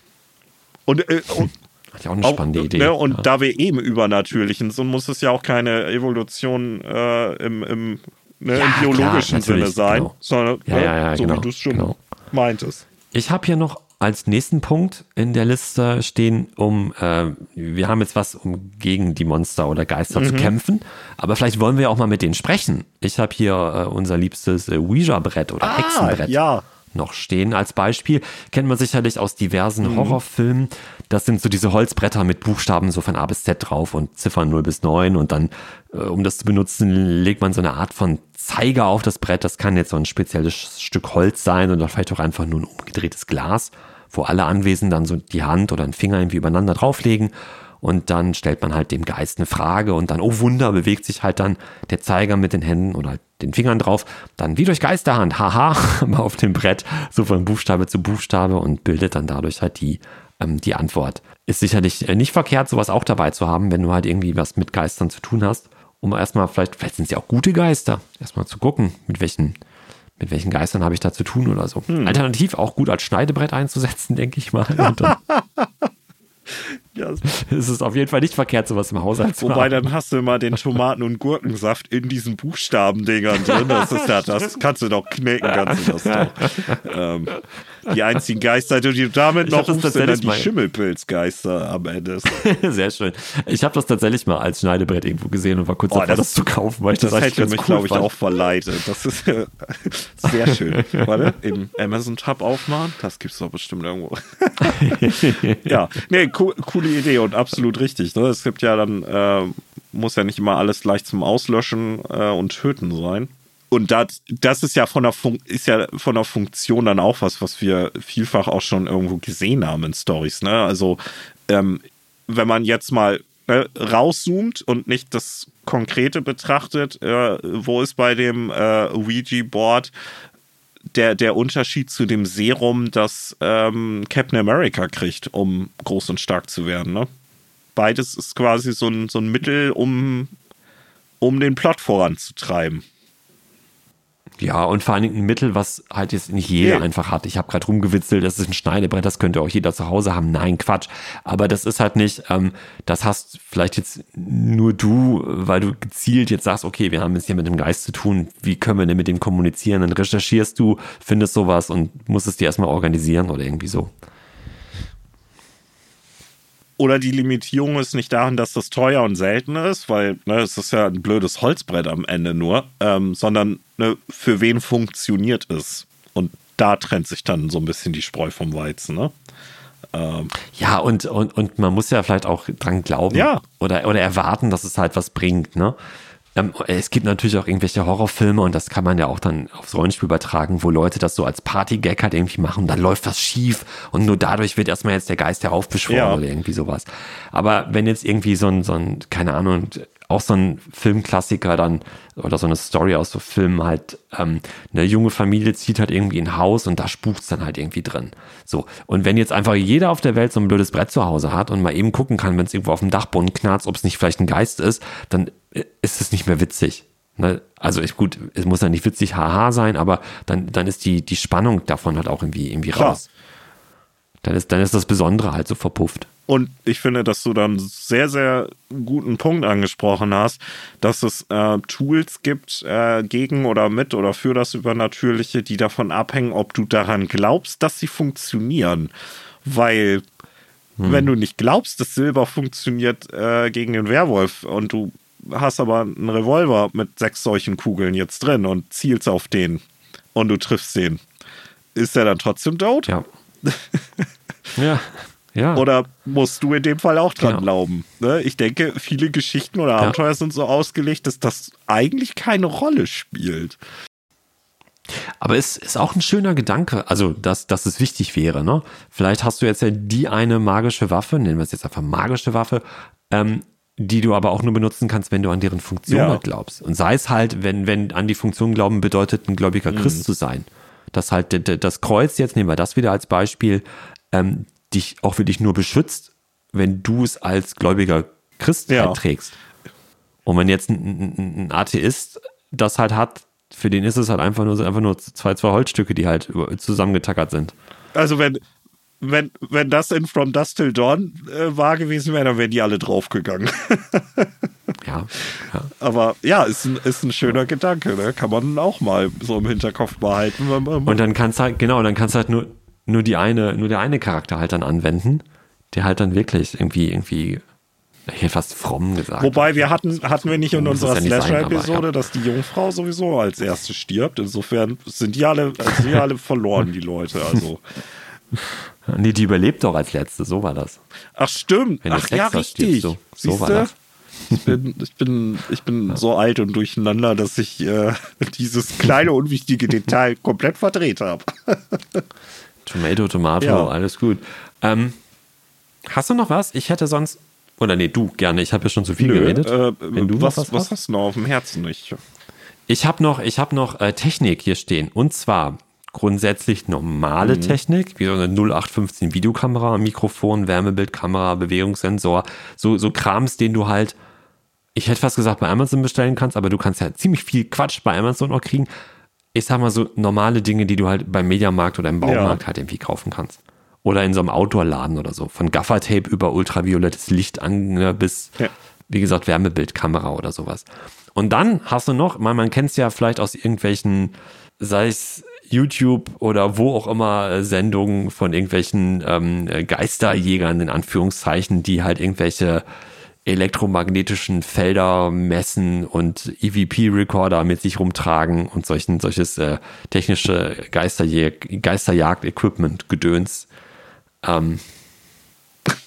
Und, äh, und
Hat ja auch eine spannende
auch,
Idee.
Ne, und
ja.
da wir eben Übernatürlichen sind, muss es ja auch keine Evolution äh, im, im, ne,
Ja,
im biologischen
klar,
Sinne sein,
genau.
sondern
Ja,
ne,
ja, ja,
so
genau,
wie du es schon
genau.
meintest.
Ich habe hier noch als nächsten Punkt in der Liste stehen, um, äh, wir haben jetzt was, um gegen die Monster oder Geister
Mhm.
zu kämpfen, aber vielleicht wollen wir auch mal mit denen sprechen. Ich habe hier äh, unser liebstes äh, Ouija-Brett oder Hexenbrett
Ah, ja.
noch stehen als Beispiel. Kennt man sicherlich aus diversen
Mhm.
Horrorfilmen. Das sind so diese Holzbretter mit Buchstaben so von A bis Z drauf und Ziffern 0 bis 9 und dann, äh, um das zu benutzen, legt man so eine Art von Zeiger auf das Brett. Das kann jetzt so ein spezielles Stück Holz sein oder vielleicht auch einfach nur ein umgedrehtes Glas, wo alle Anwesenden dann so die Hand oder einen Finger irgendwie übereinander drauflegen und dann stellt man halt dem Geist eine Frage und dann, oh Wunder, bewegt sich halt dann der Zeiger mit den Händen oder halt den Fingern drauf, dann wie durch Geisterhand, haha, mal auf dem Brett, so von Buchstabe zu Buchstabe und bildet dann dadurch halt die, ähm, die Antwort. Ist sicherlich äh, nicht verkehrt, sowas auch dabei zu haben, wenn du halt irgendwie was mit Geistern zu tun hast, um erstmal, vielleicht, vielleicht sind es ja auch gute Geister, erstmal zu gucken, mit welchen, mit welchen Geistern habe ich da zu tun oder so. Alternativ auch gut als Schneidebrett einzusetzen, denke ich mal.
Ja,
ist es auf jeden Fall nicht verkehrt, sowas im Haushalt zu
Wobei,
haben.
dann hast du immer den Tomaten- und Gurkensaft in diesen Buchstabendingern drin. Das ist ja, das kannst du doch knicken, kannst du das doch. Ähm, die einzigen Geister, die du damit
Ich
noch rufst, sind dann die Schimmelpilzgeister am Ende.
Sehr schön. Ich habe das tatsächlich mal als Schneidebrett irgendwo gesehen und war kurz
Oh,
davor,
das-
das, zu kaufen, weil ich das,
Das
eigentlich
hätte mich,
cool
glaube ich,
fand.
auch verleitet. Das ist äh, sehr schön. Warte, im Amazon-Tab aufmachen? Das gibt's doch bestimmt irgendwo. ja, nee, co coole Idee und absolut richtig. Ne? Es gibt ja dann, äh, muss ja nicht immer alles gleich zum Auslöschen äh, und Töten sein. Und das, das ist ja von der Fun ist ja von der Funktion dann auch was, was wir vielfach auch schon irgendwo gesehen haben in Stories. Ne? Also ähm, wenn man jetzt mal ne, rauszoomt und nicht das Konkrete betrachtet, äh, wo ist bei dem äh, Ouija-Board der, der Unterschied zu dem Serum, das ähm, Captain America kriegt, um groß und stark zu werden. Ne? Beides ist quasi so ein, so ein Mittel, um, um den Plot voranzutreiben.
Ja, und vor allen Dingen ein Mittel, was halt jetzt nicht jeder
Nee.
einfach hat. Ich habe gerade rumgewitzelt, das ist ein Schneidebrett, das könnte auch jeder zu Hause haben. Nein, Quatsch. Aber das ist halt nicht, ähm, das hast vielleicht jetzt nur du, weil du gezielt jetzt sagst, okay, wir haben es hier mit dem Geist zu tun, wie können wir denn mit dem kommunizieren? Dann recherchierst du, findest sowas und musst es dir erstmal organisieren oder irgendwie so.
Oder die Limitierung ist nicht darin, dass das teuer und selten ist, weil ne, es ist ja ein blödes Holzbrett am Ende nur, ähm, sondern ne, für wen funktioniert es? Und da trennt sich dann so ein bisschen die Spreu vom Weizen. Ne? Ähm,
Ja, und, und, und man muss ja vielleicht auch dran glauben
Ja.
oder, oder erwarten, dass es halt was bringt. Ne? Ähm, Es gibt natürlich auch irgendwelche Horrorfilme und das kann man ja auch dann aufs Rollenspiel übertragen, wo Leute das so als Partygag halt irgendwie machen, dann läuft was schief und nur dadurch wird erstmal jetzt der Geist heraufbeschworen
Ja.
oder irgendwie sowas. Aber wenn jetzt irgendwie so ein, so ein, keine Ahnung, auch so ein Filmklassiker dann oder so eine Story aus so Filmen halt, ähm, eine junge Familie zieht halt irgendwie in ein Haus und da spukt's dann halt irgendwie drin. So. Und wenn jetzt einfach jeder auf der Welt so ein blödes Brett zu Hause hat und mal eben gucken kann, wenn es irgendwo auf dem Dachboden knarzt, ob es nicht vielleicht ein Geist ist, dann äh, ist es nicht mehr witzig. Ne? Also ich, gut, es muss ja nicht witzig haha sein, aber dann, dann ist die, die Spannung davon halt auch irgendwie, irgendwie
Klar.
raus. Dann ist, dann ist das Besondere halt so verpufft.
Und ich finde, dass du dann sehr, sehr guten Punkt angesprochen hast, dass es äh, Tools gibt äh, gegen oder mit oder für das Übernatürliche, die davon abhängen, ob du daran glaubst, dass sie funktionieren. Weil wenn du nicht glaubst, dass Silber funktioniert äh, gegen den Werwolf und du hast aber einen Revolver mit sechs solchen Kugeln jetzt drin und zielst auf den und du triffst den, ist er dann trotzdem tot?
Ja. ja. Ja.
Oder musst du in dem Fall auch dran
Genau.
glauben? Ne? Ich denke, viele Geschichten oder Abenteuer sind so ausgelegt, dass das eigentlich keine Rolle spielt.
Aber es ist auch ein schöner Gedanke, also dass, dass es wichtig wäre. Ne? Vielleicht hast du jetzt ja die eine magische Waffe, nennen wir es jetzt einfach magische Waffe, ähm, die du aber auch nur benutzen kannst, wenn du an deren Funktion
Ja.
halt glaubst. Und sei es halt, wenn, wenn an die Funktion glauben bedeutet, ein gläubiger Christ zu sein. dass halt das Kreuz, jetzt nehmen wir das wieder als Beispiel, ähm, dich auch wirklich nur beschützt, wenn du es als gläubiger Christ ja. trägst. Und wenn jetzt ein, ein, Atheist das halt hat, für den ist es halt einfach nur, einfach nur zwei, zwei Holzstücke, die halt zusammengetackert sind.
Also wenn, wenn, wenn das in From Dust Till Dawn äh, war gewesen wäre, dann wären die alle draufgegangen.
ja, ja,
Aber ja, ist ein, ist ein schöner. Gedanke, ne? Kann man auch mal so im Hinterkopf behalten.
Und dann kannst du halt, genau, dann kannst du halt nur, nur die eine, nur der eine Charakter halt dann anwenden, der halt dann wirklich irgendwie, irgendwie hätte fast fromm gesagt.
Wobei wir hatten, hatten wir nicht in unserer ja Slasher-Episode, ja. dass die Jungfrau sowieso als erste stirbt. Insofern sind die alle, sind die alle verloren, die Leute. Also.
Nee, die überlebt doch als letzte, so war das.
Ach, stimmt.
Wenn Ach, ja, richtig.
so, so war das. Ich bin, ich bin, ich bin ja. so alt und durcheinander, dass ich äh, dieses kleine, unwichtige Detail komplett verdreht habe.
Tomato, Tomato, ja. alles gut. Ähm, hast du noch was? Ich hätte sonst. Oder nee, du gerne. Ich habe ja schon zu viel Nö, geredet.
Äh, Wenn du was, was, was hast du noch auf dem Herzen? Ich,
ich habe noch, ich hab noch äh, Technik hier stehen. Und zwar grundsätzlich normale mhm. Technik, wie so eine 0815 Videokamera, Mikrofon, Wärmebildkamera, Bewegungssensor, so, so Krams, den du halt, ich hätte fast gesagt, bei Amazon bestellen kannst, aber du kannst ja ziemlich viel Quatsch bei Amazon auch kriegen. Ich sag mal so normale Dinge, die du halt beim Mediamarkt oder im Baumarkt ja. halt irgendwie kaufen kannst. Oder in so einem Outdoor-Laden oder so. Von Gaffertape über ultraviolettes Licht an ne, bis, ja. wie gesagt, Wärmebildkamera oder sowas. Und dann hast du noch, man, man kennt es ja vielleicht aus irgendwelchen, sei es YouTube oder wo auch immer äh, Sendungen von irgendwelchen ähm, Geisterjägern in Anführungszeichen, die halt irgendwelche elektromagnetischen Felder messen und EVP-Recorder mit sich rumtragen und solchen, solches äh, technische Geisterjäg Geisterjagd-Equipment gedöns. Ähm,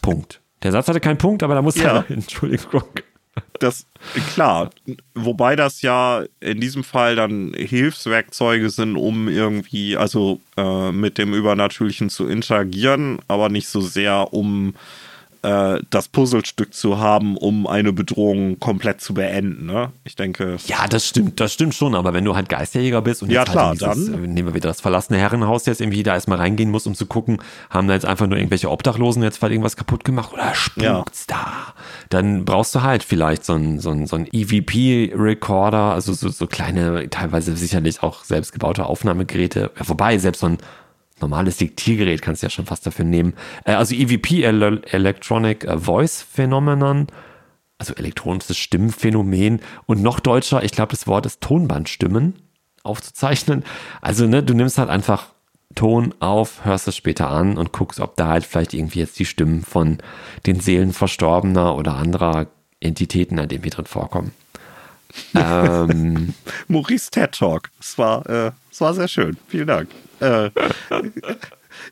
Punkt. Der Satz hatte keinen Punkt, aber da muss ja. er, Entschuldigung
das, klar, wobei das ja in diesem Fall dann Hilfswerkzeuge sind, um irgendwie, also äh, mit dem Übernatürlichen zu interagieren, aber nicht so sehr, um äh, das Puzzlestück zu haben, um eine Bedrohung komplett zu beenden. Ne? Ich denke.
Ja, das stimmt, das stimmt schon. Aber wenn du halt Geisterjäger bist und
ja,
jetzt
klar,
halt
dieses,
dann nehmen wir wieder das verlassene Herrenhaus jetzt irgendwie da erstmal reingehen muss, um zu gucken, haben da jetzt einfach nur irgendwelche Obdachlosen jetzt vielleicht irgendwas kaputt gemacht oder spukt's ja. da? Dann brauchst du halt vielleicht so ein, so ein, so ein EVP-Recorder, also so, so kleine, teilweise sicherlich auch selbstgebaute Aufnahmegeräte. Ja, wobei, selbst so ein normales Diktiergerät kannst du ja schon fast dafür nehmen. Äh, also EVP, Electronic äh, Voice Phenomenon, also elektronisches Stimmphänomen und noch deutscher, ich glaube, das Wort ist Tonbandstimmen aufzuzeichnen. Also, ne, du nimmst halt einfach Ton auf, hörst es später an und guckst, ob da halt vielleicht irgendwie jetzt die Stimmen von den Seelen Verstorbener oder anderer Entitäten an dem hier drin vorkommen.
ähm, Maurice TED Talk. Es war, äh, es war sehr schön. Vielen Dank. Äh,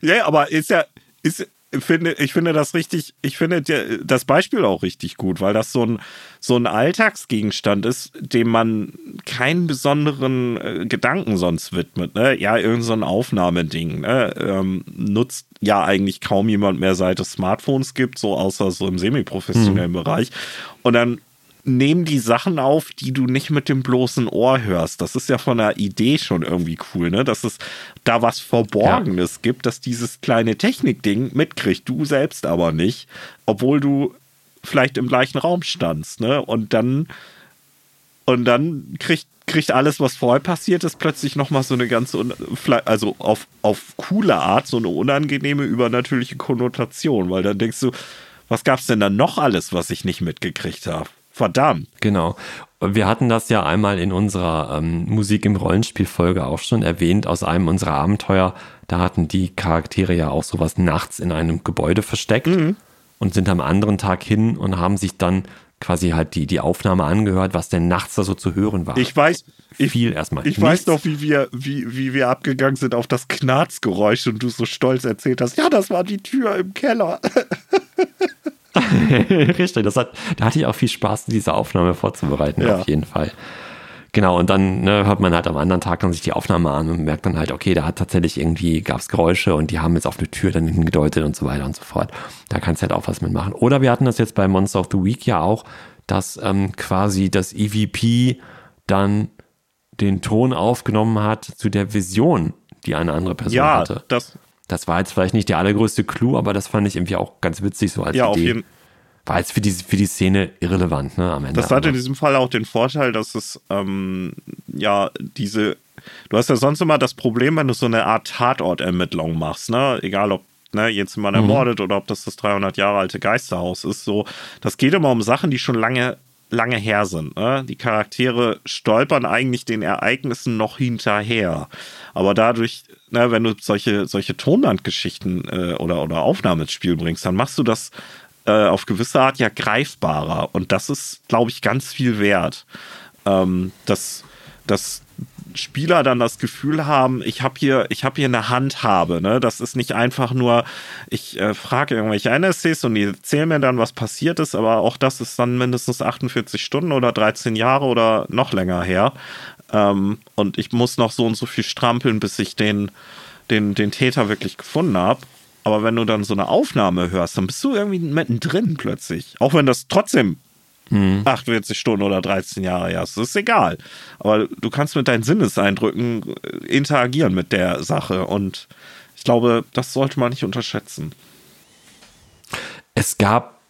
ja, aber ist ja, ist, finde, ich finde das richtig, ich finde das Beispiel auch richtig gut, weil das so ein, so ein Alltagsgegenstand ist, dem man keinen besonderen äh, Gedanken sonst widmet. Ne? Ja, irgend so ein Aufnahmeding. Ne? Ähm, nutzt ja eigentlich kaum jemand mehr, seit es Smartphones gibt, so außer so im semi-professionellen mhm. Bereich. Und dann nehmen die Sachen auf, die du nicht mit dem bloßen Ohr hörst. Das ist ja von der Idee schon irgendwie cool, ne? Dass es da was Verborgenes ja. gibt, dass dieses kleine Technikding mitkriegt, du selbst aber nicht, obwohl du vielleicht im gleichen Raum standst, ne? Und dann und dann kriegt kriegt alles, was vorher passiert ist, plötzlich nochmal so eine ganze, also auf, auf coole Art, so eine unangenehme, übernatürliche Konnotation, weil dann denkst du, was gab's denn da noch alles, was ich nicht mitgekriegt habe? Verdammt.
Genau. Wir hatten das ja einmal in unserer ähm, Musik im Rollenspiel-Folge auch schon erwähnt, aus einem unserer Abenteuer. Da hatten die Charaktere ja auch sowas nachts in einem Gebäude versteckt mhm. und sind am anderen Tag hin und haben sich dann quasi halt die, die Aufnahme angehört, was denn nachts da so zu hören war.
Ich weiß,
ich, viel erstmal.
Ich Nichts. weiß noch, wie wir, wie, wie wir abgegangen sind auf das Knarzgeräusch und du so stolz erzählt hast, ja, das war die Tür im Keller.
Richtig, das hat, da hatte ich auch viel Spaß, diese Aufnahme vorzubereiten, ja. auf jeden Fall. Genau, und dann ne, hört man halt am anderen Tag dann sich die Aufnahme an und merkt dann halt, okay, da hat tatsächlich irgendwie, gab es Geräusche und die haben jetzt auf eine Tür dann hingedeutet und so weiter und so fort. Da kannst du halt auch was mitmachen. Oder wir hatten das jetzt bei Monster of the Week ja auch, dass ähm, quasi das EVP dann den Ton aufgenommen hat zu der Vision, die eine andere Person
ja,
hatte.
Das,
das war jetzt vielleicht nicht der allergrößte Clou, aber das fand ich irgendwie auch ganz witzig so als
ja,
Idee.
auf jeden
war jetzt für die, für die Szene irrelevant, ne, am Ende.
Das hat in diesem Fall auch den Vorteil, dass es ähm, ja diese. Du hast ja sonst immer das Problem, wenn du so eine Art Tatortermittlung machst, ne? Egal ob ne, jetzt jemand
Mhm.
ermordet oder ob das das 300 Jahre alte Geisterhaus ist. So, das geht immer um Sachen, die schon lange lange her sind. Ne? Die Charaktere stolpern eigentlich den Ereignissen noch hinterher. Aber dadurch, ne, wenn du solche, solche Tonbandgeschichten äh, oder, oder Aufnahmen ins Spiel bringst, dann machst du das äh, auf gewisse Art ja greifbarer. Und das ist, glaube ich, ganz viel wert. Ähm, dass, dass Spieler dann das Gefühl haben, ich habe hier, ich habe hier eine Handhabe. Ne? Das ist nicht einfach nur, ich äh, frage irgendwelche NSCs und die erzählen mir dann, was passiert ist, aber auch das ist dann mindestens 48 Stunden oder 13 Jahre oder noch länger her. Ähm, und ich muss noch so und so viel strampeln, bis ich den, den, den Täter wirklich gefunden habe. Aber wenn du dann so eine Aufnahme hörst, dann bist du irgendwie mittendrin plötzlich. Auch wenn das trotzdem 48 Stunden oder 13 Jahre ist, das ist egal. Aber du kannst mit deinen Sinneseindrücken äh, interagieren mit der Sache. Und ich glaube, das sollte man nicht unterschätzen.
Es gab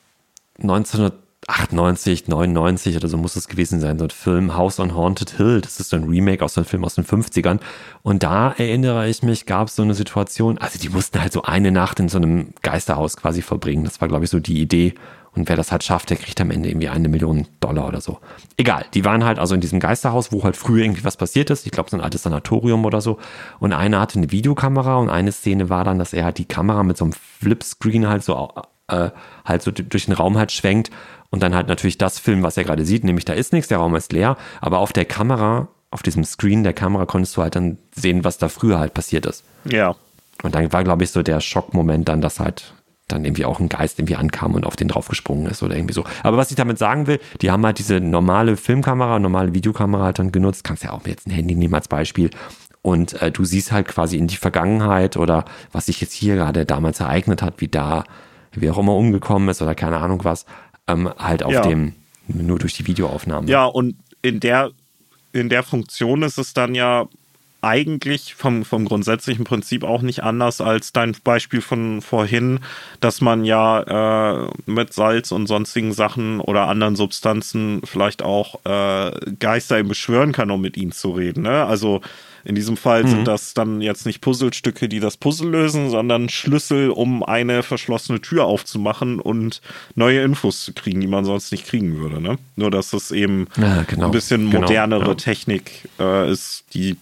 1998, 99 oder so muss es gewesen sein, so ein Film House on Haunted Hill. Das ist so ein Remake aus einem Film aus den 50ern. Und da erinnere ich mich, gab es so eine Situation, also die mussten halt so eine Nacht in so einem Geisterhaus quasi verbringen. Das war, glaube ich, so die Idee. Und wer das halt schafft, der kriegt am Ende irgendwie eine Million Dollar oder so. Egal, die waren halt also in diesem Geisterhaus, wo halt früher irgendwie was passiert ist. Ich glaube, so ein altes Sanatorium oder so. Und einer hatte eine Videokamera und eine Szene war dann, dass er halt die Kamera mit so einem Flipscreen halt so, äh, halt so durch den Raum halt schwenkt und dann halt natürlich das Film, was er gerade sieht, nämlich da ist nichts, der Raum ist leer, aber auf der Kamera, auf diesem Screen der Kamera konntest du halt dann sehen, was da früher halt passiert ist.
Ja.
Und dann war, glaube ich, so der Schockmoment dann, dass halt dann irgendwie auch ein Geist irgendwie ankam und auf den draufgesprungen ist oder irgendwie so. Aber was ich damit sagen will, die haben halt diese normale Filmkamera, normale Videokamera halt dann genutzt. Kannst ja auch jetzt ein Handy nehmen als Beispiel. Und äh, du siehst halt quasi in die Vergangenheit oder was sich jetzt hier gerade damals ereignet hat, wie da, wie auch immer umgekommen ist oder keine Ahnung was, ähm, halt auf
Ja.
dem, nur durch die Videoaufnahmen.
Ja, und in der, in der Funktion ist es dann ja eigentlich vom, vom grundsätzlichen Prinzip auch nicht anders als dein Beispiel von vorhin, dass man ja äh, mit Salz und sonstigen Sachen oder anderen Substanzen vielleicht auch äh, Geister eben beschwören kann, um mit ihnen zu reden. Ne? Also in diesem Fall sind das dann jetzt nicht Puzzlestücke, die das Puzzle lösen, sondern Schlüssel, um eine verschlossene Tür aufzumachen und neue Infos zu kriegen, die man sonst nicht kriegen würde. Ne? Nur, dass es eben
Ja, genau.
ein bisschen
Genau,
modernere
ja.
Technik äh, ist, die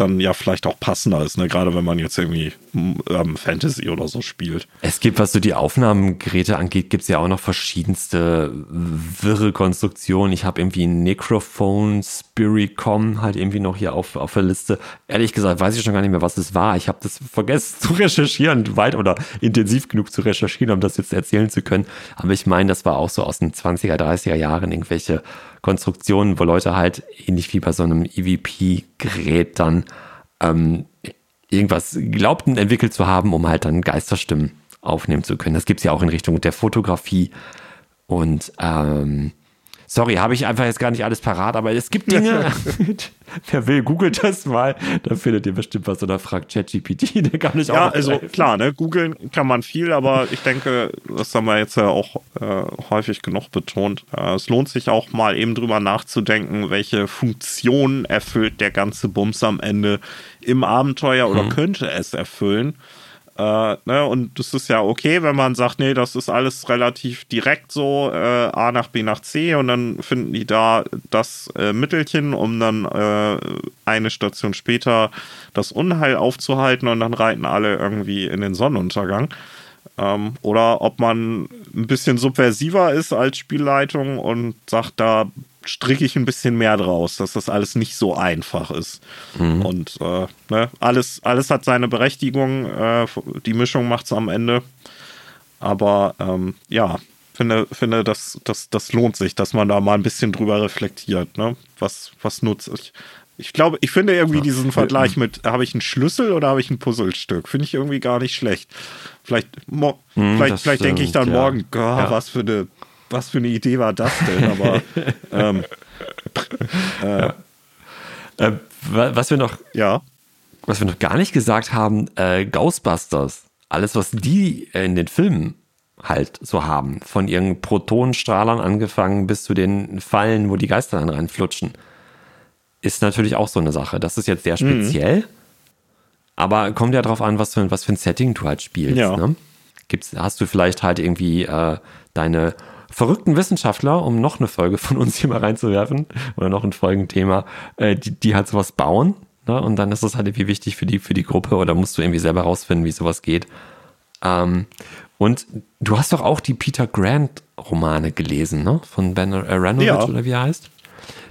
dann ja vielleicht auch passender ist, ne? gerade wenn man jetzt irgendwie ähm, Fantasy oder so spielt.
Es gibt, was so die Aufnahmegeräte angeht, gibt es ja auch noch verschiedenste wirre Konstruktionen. Ich habe irgendwie Necrophone Spiricom halt irgendwie noch hier auf, auf der Liste. Ehrlich gesagt, weiß ich schon gar nicht mehr, was es war. Ich habe das vergessen zu recherchieren, weit oder intensiv genug zu recherchieren, um das jetzt erzählen zu können. Aber ich meine, das war auch so aus den 20er, 30er Jahren irgendwelche Konstruktionen, wo Leute halt ähnlich wie bei so einem EVP-Gerät dann ähm, irgendwas glaubten entwickelt zu haben, um halt dann Geisterstimmen aufnehmen zu können. Das gibt's ja auch in Richtung der Fotografie. Und ähm, sorry, habe ich einfach jetzt gar nicht alles parat, aber es gibt Dinge. Wer will, googelt das mal. Da findet ihr bestimmt was oder fragt ChatGPT, der kann ich auch.
Ja, also
helfen.
klar, ne, googeln kann man viel, aber ich denke, das haben wir jetzt ja auch äh, häufig genug betont. Äh, es lohnt sich auch mal eben drüber nachzudenken, welche Funktion erfüllt der ganze Bums am Ende im Abenteuer oder könnte es erfüllen. Äh, ne, und das ist ja okay, wenn man sagt, nee, das ist alles relativ direkt so, äh, A nach B nach C und dann finden die da das äh, Mittelchen, um dann äh, eine Station später das Unheil aufzuhalten und dann reiten alle irgendwie in den Sonnenuntergang. Ähm, oder ob man ein bisschen subversiver ist als Spielleitung und sagt, da stricke ich ein bisschen mehr draus, dass das alles nicht so einfach ist. Und äh, ne, alles, alles hat seine Berechtigung. Äh, die Mischung macht es am Ende. Aber ähm, ja, finde, finde das, das, das lohnt sich, dass man da mal ein bisschen drüber reflektiert. Ne? Was, was nutze ich? Ich glaube, ich finde irgendwie diesen Vergleich mit, habe ich einen Schlüssel oder habe ich ein Puzzlestück? Finde ich irgendwie gar nicht schlecht. Vielleicht, mo vielleicht,
das
vielleicht denke ich dann
ja.
morgen, Gott,
Ja.
was für eine, was für eine Idee war das denn? Aber ähm,
Äh, wa- was wir noch
ja,
was wir noch gar nicht gesagt haben, äh, Ghostbusters. Alles, was die in den Filmen halt so haben. Von ihren Protonenstrahlern angefangen bis zu den Fallen, wo die Geister dann reinflutschen. Ist natürlich auch so eine Sache. Das ist jetzt sehr
Mhm.
speziell. Aber kommt ja drauf an, was für, was für ein Setting du halt spielst.
Ja.
Ne? Gibt's, hast du vielleicht halt irgendwie äh, deine verrückten Wissenschaftler, um noch eine Folge von uns hier mal reinzuwerfen, oder noch ein Folgenthema, äh, die, die halt sowas bauen. Ne? Und dann ist das halt irgendwie wichtig für die, für die Gruppe oder musst du irgendwie selber rausfinden, wie sowas geht. Ähm, und du hast doch auch die Peter Grant Romane gelesen, ne? Von Ben Aranovich
Ja.
oder wie er heißt.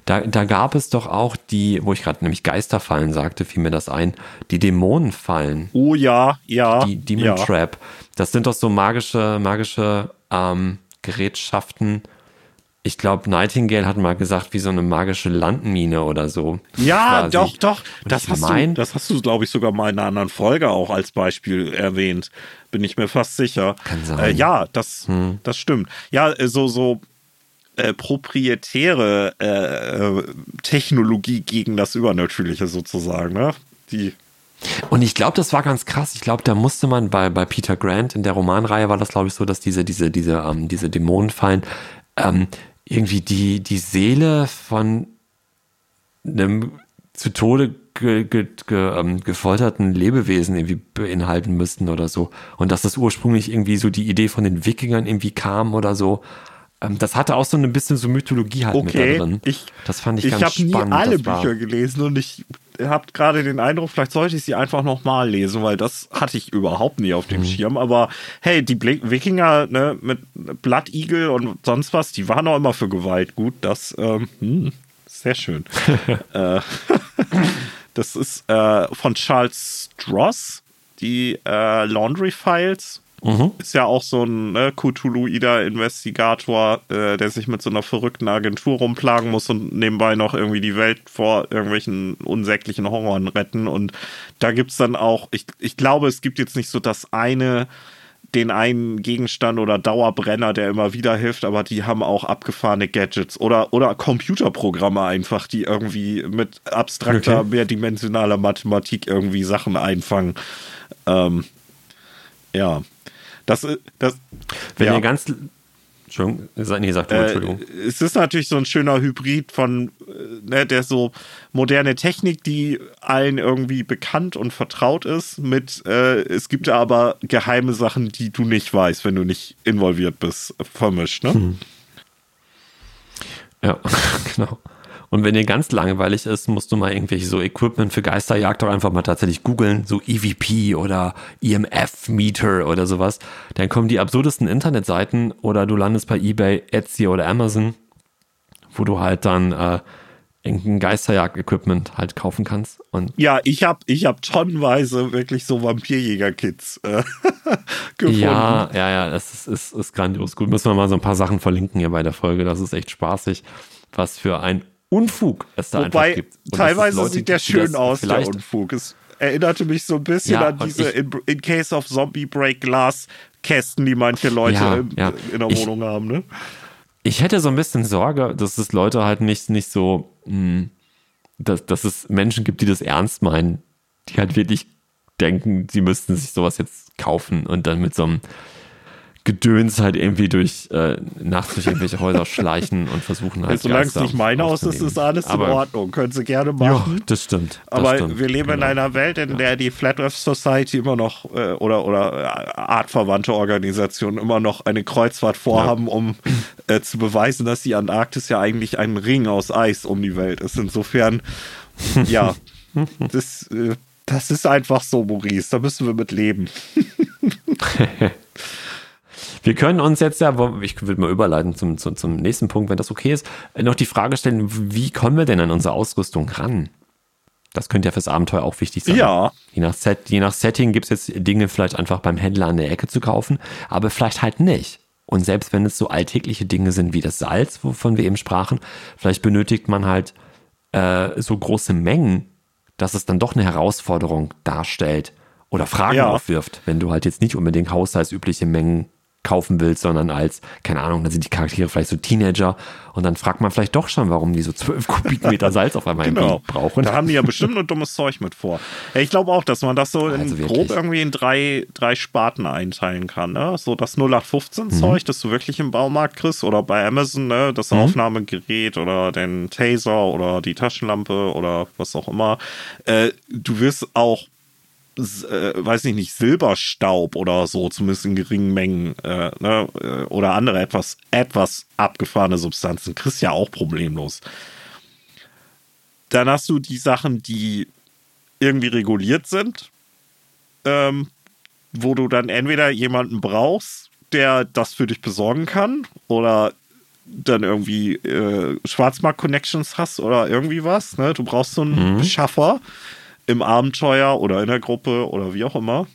Da, da gab es doch auch die, wo ich gerade nämlich Geisterfallen sagte, fiel mir das ein, die Dämonenfallen,
Oh ja, ja.
die Demon
ja.
Trap. Das sind doch so magische, magische ähm, Gerätschaften. Ich glaube, Nightingale hat mal gesagt, wie so eine magische Landmine oder so.
Ja,
quasi.
doch, doch. Das hast,
mein-
du, das hast du, glaube ich, sogar mal in einer anderen Folge auch als Beispiel erwähnt. Bin ich mir fast sicher.
Kann sein.
Äh, ja, das, das stimmt. Ja, äh, so, so äh, proprietäre äh, äh, Technologie gegen das Übernatürliche sozusagen, ne? Die.
Und ich glaube, das war ganz krass. Ich glaube, da musste man bei, bei Peter Grant in der Romanreihe war das, glaube ich, so, dass diese, diese, diese, ähm, diese Dämonenfallen ähm, irgendwie die, die Seele von einem zu Tode ge, ge, ge, ähm, gefolterten Lebewesen irgendwie beinhalten müssten oder so. Und dass das ursprünglich irgendwie so die Idee von den Wikingern irgendwie kam oder so. Ähm, das hatte auch so ein bisschen so Mythologie halt mit
Okay,
drin.
ich,
das fand ich,
ich
ganz
habe nie
spannend.
alle Bücher gelesen und ich habe gerade den Eindruck, vielleicht sollte ich sie einfach nochmal lesen, weil das hatte ich überhaupt nie auf dem
Mhm.
Schirm. Aber hey, die Wikinger ne, mit Blattigel und sonst was, die waren auch immer für Gewalt gut. Das, ähm, hm, sehr schön. äh, das ist äh, von Charles Stross, die äh, Laundry Files.
Mhm.
Ist ja auch so ein ne, Cthulhuider Investigator, äh, der sich mit so einer verrückten Agentur rumplagen muss und nebenbei noch irgendwie die Welt vor irgendwelchen unsäglichen Horroren retten. Und da gibt's dann auch, ich, ich glaube, es gibt jetzt nicht so das eine, den einen Gegenstand oder Dauerbrenner, der immer wieder hilft, aber die haben auch abgefahrene Gadgets oder, oder Computerprogramme einfach, die irgendwie mit abstrakter,
Okay.
mehrdimensionaler Mathematik irgendwie Sachen einfangen. Ähm, ja. Das, ist- das,
Wenn
ja.
ihr ganz. Entschuldigung, nee, sag du,
Äh,
Entschuldigung.
es ist natürlich so ein schöner Hybrid von, äh, ne, der so moderne Technik, die allen irgendwie bekannt und vertraut ist, mit, äh, es gibt aber geheime Sachen, die du nicht weißt, wenn du nicht involviert bist, vermischt, ne?
Hm. Ja, genau. Und wenn dir ganz langweilig ist, musst du mal irgendwelche so Equipment für Geisterjagd doch einfach mal tatsächlich googeln, so EVP oder EMF-Meter oder sowas. Dann kommen die absurdesten Internetseiten oder du landest bei eBay, Etsy oder Amazon, wo du halt dann äh, irgendein Geisterjagd-Equipment halt kaufen kannst. Und
Ja, ich hab, ich hab tonnenweise wirklich so Vampirjäger-Kits äh, gefunden.
ja, ja, ja, das ist, ist, ist grandios. Gut, müssen wir mal so ein paar Sachen verlinken hier bei der Folge. Das ist echt spaßig, was für ein Unfug es da einfach
Wobei,
gibt. Und
teilweise
Leute
sieht der schön aus, der Unfug. Es erinnerte mich so ein bisschen
Ja,
an diese
ich-
in, in Case of Zombie Break Glass Kästen, die manche Leute
Ja,
in,
ja.
in der
Ich-
Wohnung haben, ne?
Ich hätte so ein bisschen Sorge, dass es Leute halt nicht, nicht so, mh, dass, dass es Menschen gibt, die das ernst meinen, die halt wirklich denken, sie müssten sich sowas jetzt kaufen und dann mit so einem Gedöns halt irgendwie durch äh, nachts durch irgendwelche Häuser schleichen und versuchen halt.
Solange es nicht mein Haus ist, ist alles
Aber,
in Ordnung. Können sie gerne
Ja,
machen.
das stimmt. Das
Aber
stimmt,
wir leben in
genau.
einer Welt, in der die Flat Earth Society immer noch äh, oder, oder äh, artverwandte Organisationen immer noch eine Kreuzfahrt vorhaben, um äh, zu beweisen, dass die Antarktis ja eigentlich ein Ring aus Eis um die Welt ist. Insofern, ja, das, äh, das ist einfach so, Maurice. Da müssen wir mit leben.
Wir können uns jetzt ja, ich würde mal überleiten zum, zum, zum nächsten Punkt, wenn das okay ist, äh, noch die Frage stellen, wie kommen wir denn an unsere Ausrüstung ran? Das könnte ja fürs Abenteuer auch wichtig sein.
Ja.
Je nach, Set, je nach Setting gibt es jetzt Dinge vielleicht einfach beim Händler an der Ecke zu kaufen, aber vielleicht halt nicht. Und selbst wenn es so alltägliche Dinge sind wie das Salz, wovon wir eben sprachen, vielleicht benötigt man halt äh, so große Mengen, dass es dann doch eine Herausforderung darstellt oder Fragen
Ja.
aufwirft, wenn du halt jetzt nicht unbedingt haushaltsübliche Mengen kaufen willst, sondern als, keine Ahnung, dann sind die Charaktere vielleicht so Teenager und dann fragt man vielleicht doch schon, warum die so zwölf Kubikmeter Salz auf einmal
genau.
brauchen.
Da haben die ja bestimmt nur dummes Zeug mit vor. Ich glaube auch, dass man das so also grob irgendwie in drei, drei Sparten einteilen kann. Ne? So das 0815-Zeug, mhm. das du wirklich im Baumarkt kriegst oder bei Amazon, ne? das mhm. Aufnahmegerät oder den Taser oder die Taschenlampe oder was auch immer. Äh, du wirst auch äh, weiß ich nicht, Silberstaub oder so, zumindest in geringen Mengen, äh, ne, äh, oder andere etwas, etwas abgefahrene Substanzen, kriegst ja auch problemlos. Dann hast du die Sachen, die irgendwie reguliert sind, ähm, wo du dann entweder jemanden brauchst, der das für dich besorgen kann, oder dann irgendwie äh, Schwarzmarkt-Connections hast oder irgendwie was. Ne? Du brauchst so einen mhm. Beschaffer, im Abenteuer oder in der Gruppe oder wie auch immer.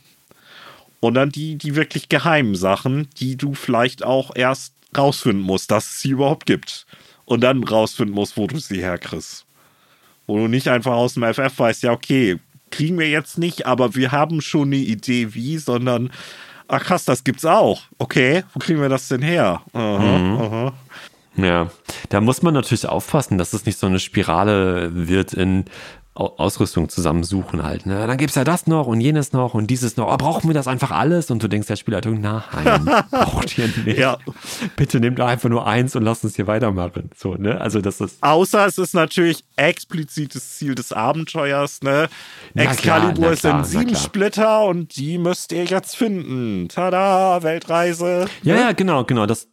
Und dann die, die wirklich geheimen Sachen, die du vielleicht auch erst rausfinden musst, dass es sie überhaupt gibt. Und dann rausfinden musst, wo du sie herkriegst. Wo du nicht einfach aus dem FF weißt, ja, okay, kriegen wir jetzt nicht, aber wir haben schon eine Idee, wie, sondern, ach krass, das gibt's auch. Okay, wo kriegen wir das denn her? Aha, mhm. aha.
Ja, da muss man natürlich aufpassen, dass es nicht so eine Spirale wird in, Ausrüstung zusammensuchen halt. Ne? Dann es ja das noch und jenes noch und dieses noch. Oh, brauchen wir das einfach alles? Und du denkst der Spielleitung, nein, braucht ihr nicht. Ja. Bitte nehmt einfach nur eins und lasst uns hier weitermachen. So, ne? Also das ist.
Außer es ist natürlich explizites Ziel des Abenteuers, ne? Na Excalibur klar, ist in sieben Splitter und die müsst ihr jetzt finden. Tada, Weltreise.
Ja, ne? ja, genau, genau. Das,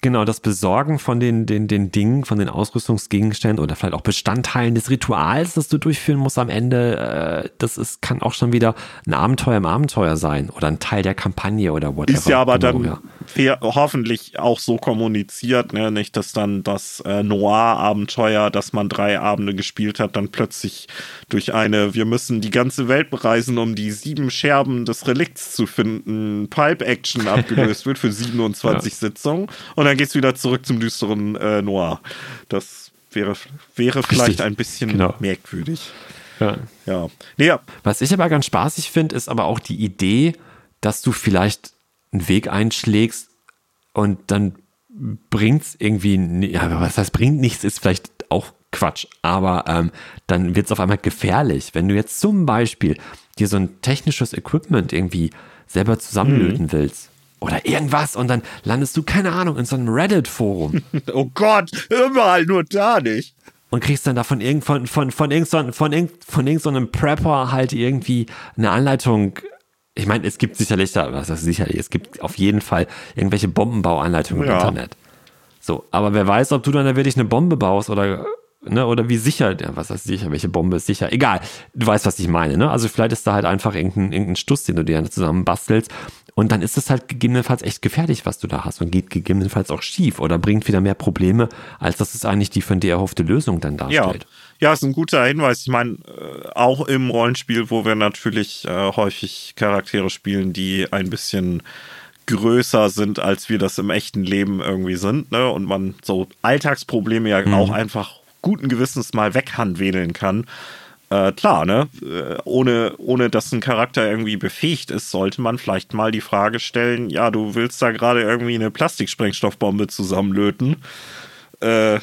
Genau, das Besorgen von den, den, den Dingen, von den Ausrüstungsgegenständen oder vielleicht auch Bestandteilen des Rituals, das du durchführen musst am Ende, äh, das ist, kann auch schon wieder ein Abenteuer im Abenteuer sein oder ein Teil der Kampagne oder whatever.
Ist ja aber genau, dann ja hoffentlich auch so kommuniziert, ne? nicht, dass dann das äh, Noir-Abenteuer, das man drei Abende gespielt hat, dann plötzlich durch eine, wir müssen die ganze Welt bereisen, um die sieben Scherben des Relikts zu finden, Pipe-Action abgelöst wird für 27 ja. Sitzungen und dann geht es wieder zurück zum düsteren äh, Noir. Das wäre, wäre vielleicht Richtig. ein bisschen genau. merkwürdig.
Ja. Ja. Nee, ja. Was ich aber ganz spaßig finde, ist aber auch die Idee, dass du vielleicht einen Weg einschlägst und dann bringt es irgendwie, ja, was heißt bringt nichts, ist vielleicht auch Quatsch, aber ähm, dann wird es auf einmal gefährlich. Wenn du jetzt zum Beispiel dir so ein technisches Equipment irgendwie selber zusammenlöten mhm. willst oder irgendwas und dann landest du, keine Ahnung, in so einem Reddit-Forum.
oh Gott, überall nur da nicht.
Und kriegst dann da von, irgend, von, von, von, irgend, von, von, irgend, von irgendeinem Prepper halt irgendwie eine Anleitung ich meine, es gibt sicherlich da, was heißt sicherlich, es gibt auf jeden Fall irgendwelche Bombenbauanleitungen ja. im Internet. So, aber wer weiß, ob du dann da wirklich eine Bombe baust oder, ne, oder wie sicher, ja, was heißt sicher, welche Bombe ist sicher, egal, du weißt, was ich meine, ne? Also vielleicht ist da halt einfach irgendein, irgendein Stuss, den du dir zusammen bastelst und dann ist es halt gegebenenfalls echt gefährlich, was du da hast und geht gegebenenfalls auch schief oder bringt wieder mehr Probleme, als dass es eigentlich die von dir erhoffte Lösung dann darstellt.
Ja. Ja, ist ein guter Hinweis. Ich meine, äh, auch im Rollenspiel, wo wir natürlich äh, häufig Charaktere spielen, die ein bisschen größer sind, als wir das im echten Leben irgendwie sind, ne? Und man so Alltagsprobleme ja mhm. auch einfach guten Gewissens mal weghandwedeln kann. Äh, klar, ne? Äh, ohne, ohne dass ein Charakter irgendwie befähigt ist, sollte man vielleicht mal die Frage stellen: Ja, du willst da gerade irgendwie eine Plastiksprengstoffbombe zusammenlöten. Äh,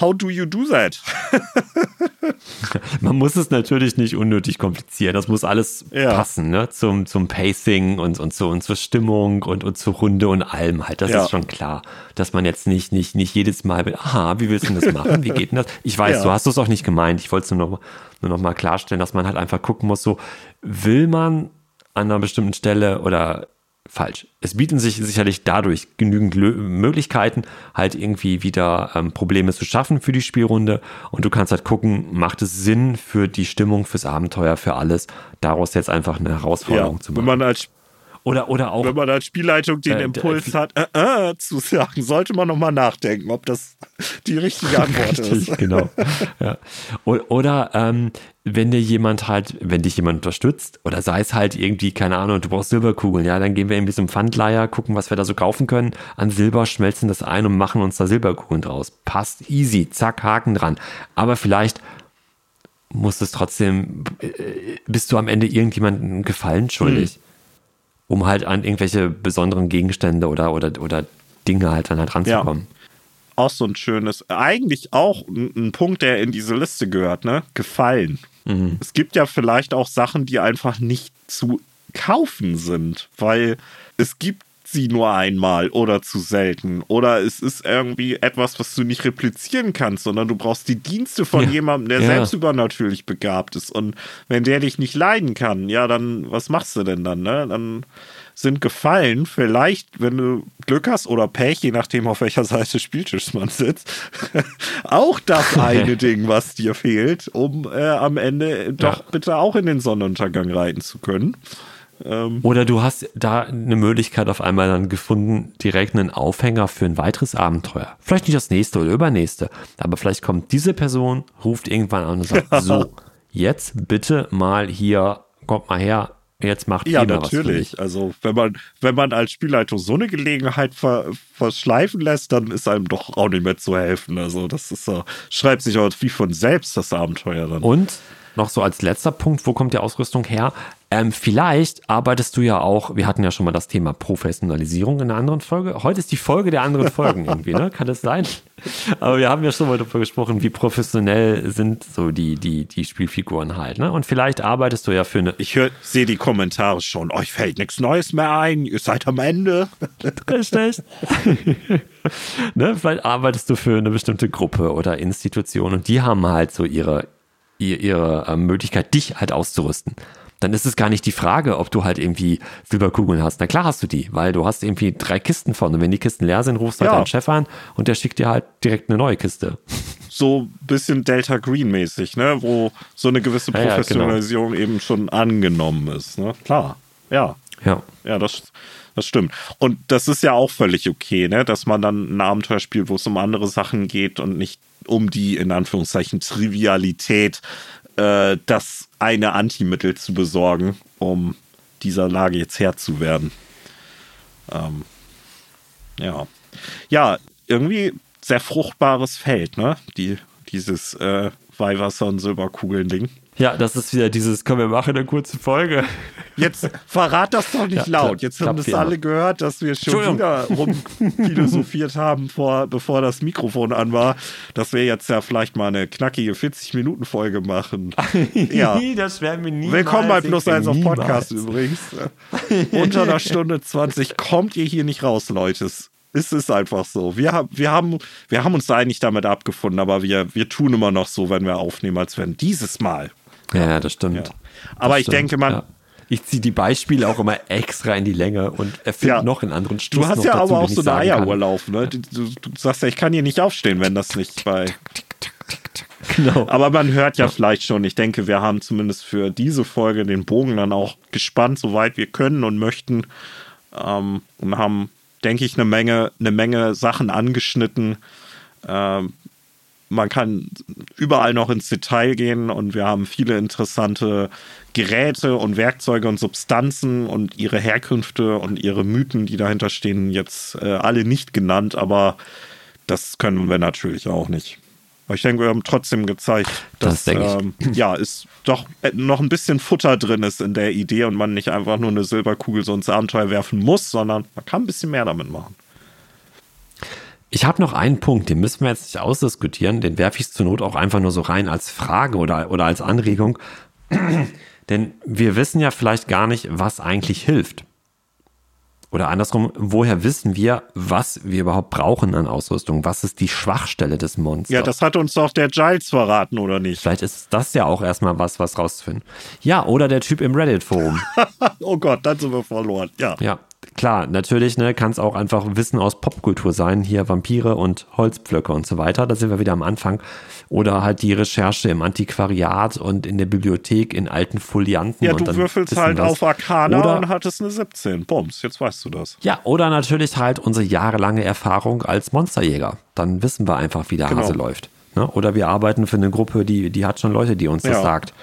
How do you do that?
Man muss es natürlich nicht unnötig komplizieren. Das muss alles ja. passen, ne? Zum, zum Pacing und, und, so, und zur Stimmung und, und zur Runde und allem halt. Das ja. ist schon klar. Dass man jetzt nicht, nicht, nicht jedes Mal, aha, wie willst du das machen? Wie geht denn das? Ich weiß, ja. du hast es auch nicht gemeint. Ich wollte es nur noch, nur noch mal klarstellen, dass man halt einfach gucken muss, so, will man an einer bestimmten Stelle oder falsch. Es bieten sich sicherlich dadurch genügend Lö Möglichkeiten, halt irgendwie wieder ähm, Probleme zu schaffen für die Spielrunde. Und du kannst halt gucken, macht es Sinn für die Stimmung, fürs Abenteuer, für alles, daraus jetzt einfach eine Herausforderung ja, zu machen.
Wenn man als
oder, oder auch.
Wenn man als Spielleitung den äh, Impuls hat, äh, äh, zu sagen, sollte man nochmal nachdenken, ob das die richtige Antwort Richtig, ist.
genau. Ja. Oder ähm, wenn dir jemand halt, wenn dich jemand unterstützt, oder sei es halt irgendwie, keine Ahnung, du brauchst Silberkugeln, ja, dann gehen wir irgendwie zum Pfandleier, gucken, was wir da so kaufen können, an Silber, schmelzen das ein und machen uns da Silberkugeln draus. Passt easy, zack, Haken dran. Aber vielleicht muss es trotzdem, äh, bist du am Ende irgendjemandem Gefallen schuldig. Hm um halt an irgendwelche besonderen Gegenstände oder, oder, oder Dinge halt dann halt ranzukommen. Ja.
Auch so ein schönes, eigentlich auch ein, Punkt, der in diese Liste gehört, ne? Gefallen. Mhm. Es gibt ja vielleicht auch Sachen, die einfach nicht zu kaufen sind, weil es gibt sie nur einmal oder zu selten. Oder es ist irgendwie etwas, was du nicht replizieren kannst, sondern du brauchst die Dienste von ja. jemandem, der ja. selbst übernatürlich begabt ist. Und wenn der dich nicht leiden kann, ja, dann was machst du denn dann? Ne? Dann sind Gefallen vielleicht, wenn du Glück hast oder Pech, je nachdem auf welcher Seite des Spieltischs man sitzt, auch das eine Ding, was dir fehlt, um äh, am Ende doch bitte auch in den Sonnenuntergang reiten zu können.
Ähm Oder du hast da eine Möglichkeit auf einmal dann gefunden, direkt einen Aufhänger für ein weiteres Abenteuer. Vielleicht nicht das nächste oder übernächste, aber vielleicht kommt diese Person, ruft irgendwann an und sagt, so, jetzt bitte mal hier, kommt mal her, jetzt macht
ja, natürlich. Also wenn man, wenn man als Spielleitung so eine Gelegenheit ver, verschleifen lässt, dann ist einem doch auch nicht mehr zu helfen. Also das ist so, schreibt sich auch wie von selbst das Abenteuer dann.
Und noch so als letzter Punkt, wo kommt die Ausrüstung her? Ähm, vielleicht arbeitest du ja auch, wir hatten ja schon mal das Thema Professionalisierung in einer anderen Folge. Heute ist die Folge der anderen Folgen irgendwie, ne? Kann das sein? Aber wir haben ja schon mal darüber gesprochen, wie professionell sind so die, die, die Spielfiguren halt, ne? Und vielleicht arbeitest du ja für eine.
Ich sehe die Kommentare schon. Euch fällt nichts Neues mehr ein. Ihr seid am Ende.
Richtig. ne? Vielleicht arbeitest du für eine bestimmte Gruppe oder Institution und die haben halt so ihre, ihre, ihre Möglichkeit, dich halt auszurüsten dann ist es gar nicht die Frage, ob du halt irgendwie Silberkugeln hast. Na klar hast du die, weil du hast irgendwie drei Kisten vorne. wenn die Kisten leer sind, rufst du halt ja. deinen Chef an und der schickt dir halt direkt eine neue Kiste.
So ein bisschen Delta Green mäßig, ne? Wo so eine gewisse Professionalisierung ja, ja, genau. eben schon angenommen ist. Ne? Klar, ja. Ja. Ja, das, das stimmt. Und das ist ja auch völlig okay, ne? Dass man dann ein Abenteuer spielt, wo es um andere Sachen geht und nicht um die in Anführungszeichen Trivialität äh, das eine Antimittel zu besorgen, um dieser Lage jetzt Herr zu werden. Ähm, ja. Ja, irgendwie sehr fruchtbares Feld, ne? Die, dieses äh, Weihwasser- und Silberkugeln-Ding.
Ja, das ist wieder dieses, können wir machen eine kurze Folge.
Jetzt verrat das doch nicht ja, laut. Jetzt haben das alle gehört, dass wir schon wieder rumphilosophiert haben, vor, bevor das Mikrofon an war, dass wir jetzt ja vielleicht mal eine knackige 40-Minuten-Folge machen.
Ja. das werden wir nie.
Willkommen bei Plus 1 auf Podcast übrigens. Unter einer Stunde 20 kommt ihr hier nicht raus, Leute. Es ist einfach so. Wir, wir, haben, wir haben uns da eigentlich damit abgefunden, aber wir, wir tun immer noch so, wenn wir aufnehmen, als wenn dieses Mal
ja, das stimmt. Ja.
Aber
das
ich stimmt, denke, man.
Ich ziehe die Beispiele auch immer extra in die Länge und erfinde ja. noch in anderen
Stufen. Du hast ja dazu, aber auch so eine Eieruhr laufen. Ne? Du, du, du, sagst ja, ich kann hier nicht aufstehen, wenn das nicht bei. Genau. Aber man hört ja, ja, vielleicht schon, ich denke, wir haben zumindest für diese Folge den Bogen dann auch gespannt, soweit wir können und möchten. Ähm, und haben, denke ich, eine Menge, eine Menge Sachen angeschnitten, ähm, man kann überall noch ins Detail gehen und wir haben viele interessante Geräte und Werkzeuge und Substanzen und ihre Herkünfte und ihre Mythen, die dahinter stehen, jetzt äh, alle nicht genannt, aber das können wir natürlich auch nicht. Aber ich denke, wir haben trotzdem gezeigt, dass das ähm, ja, ist doch äh, noch ein bisschen Futter drin ist in der Idee und man nicht einfach nur eine Silberkugel so ins Abenteuer werfen muss, sondern man kann ein bisschen mehr damit machen.
Ich habe noch einen Punkt, den müssen wir jetzt nicht ausdiskutieren, den werfe ich zur Not auch einfach nur so rein als Frage oder, oder als Anregung. Denn wir wissen ja vielleicht gar nicht, was eigentlich hilft. Oder andersrum, woher wissen wir, was wir überhaupt brauchen an Ausrüstung? Was ist die Schwachstelle des Monsters?
Ja, das hat uns doch der Giles verraten, oder nicht?
Vielleicht ist das ja auch erstmal was, was rauszufinden. Ja, oder der Typ im Reddit-Forum.
oh Gott, dann sind wir verloren. Ja.
Ja, klar, natürlich ne, kann es auch einfach Wissen aus Popkultur sein, hier Vampire und Holzpflöcke und so weiter. Da sind wir wieder am Anfang. Oder halt die Recherche im Antiquariat und in der Bibliothek in alten Folianten.
Ja, du würfelst halt das. auf Arcana oder, und hattest eine 17. Bums, jetzt weißt du das.
Ja, oder natürlich halt unsere jahrelange Erfahrung als Monsterjäger. Dann wissen wir einfach, wie der genau. Hase läuft. Ne? Oder wir arbeiten für eine Gruppe, die, die hat schon Leute, die uns ja. das sagt.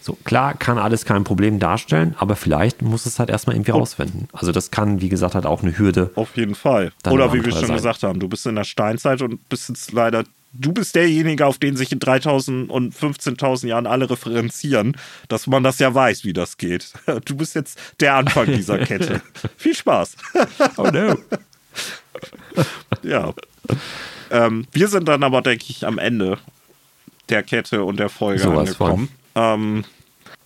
So, klar kann alles kein Problem darstellen, aber vielleicht muss es halt erstmal irgendwie oh. rausfinden. Also das kann, wie gesagt, halt auch eine Hürde.
Auf jeden Fall. Oder wie wir schon sein. gesagt haben, du bist in der Steinzeit und bist jetzt leider du bist derjenige, auf den sich in 3000 und 15.000 Jahren alle referenzieren, dass man das ja weiß, wie das geht. Du bist jetzt der Anfang dieser Kette. Viel Spaß.
Oh no.
ja. Ähm, wir sind dann aber, denke ich, am Ende der Kette und der Folge
Sowas
angekommen. Ähm,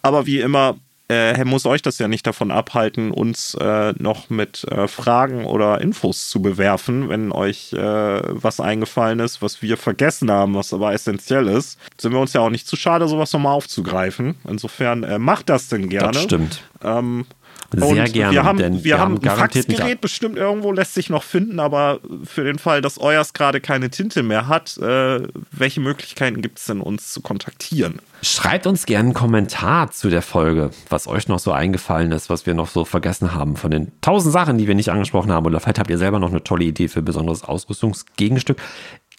aber wie immer, äh, muss euch das ja nicht davon abhalten, uns äh, noch mit äh, Fragen oder Infos zu bewerfen, wenn euch äh, was eingefallen ist, was wir vergessen haben, was aber essentiell ist. Sind wir uns ja auch nicht zu schade, sowas nochmal aufzugreifen. Insofern äh, macht das denn gerne.
Das stimmt.
Ähm,
Sehr
und
gerne,
Wir haben,
denn
wir
wir
haben
haben
ein Faxgerät bestimmt irgendwo, lässt sich noch finden, aber für den Fall, dass euers gerade keine Tinte mehr hat, äh, welche Möglichkeiten gibt es denn, uns zu kontaktieren?
Schreibt uns gerne einen Kommentar zu der Folge, was euch noch so eingefallen ist, was wir noch so vergessen haben von den tausend Sachen, die wir nicht angesprochen haben. Oder vielleicht habt ihr selber noch eine tolle Idee für ein besonderes Ausrüstungsgegenstück.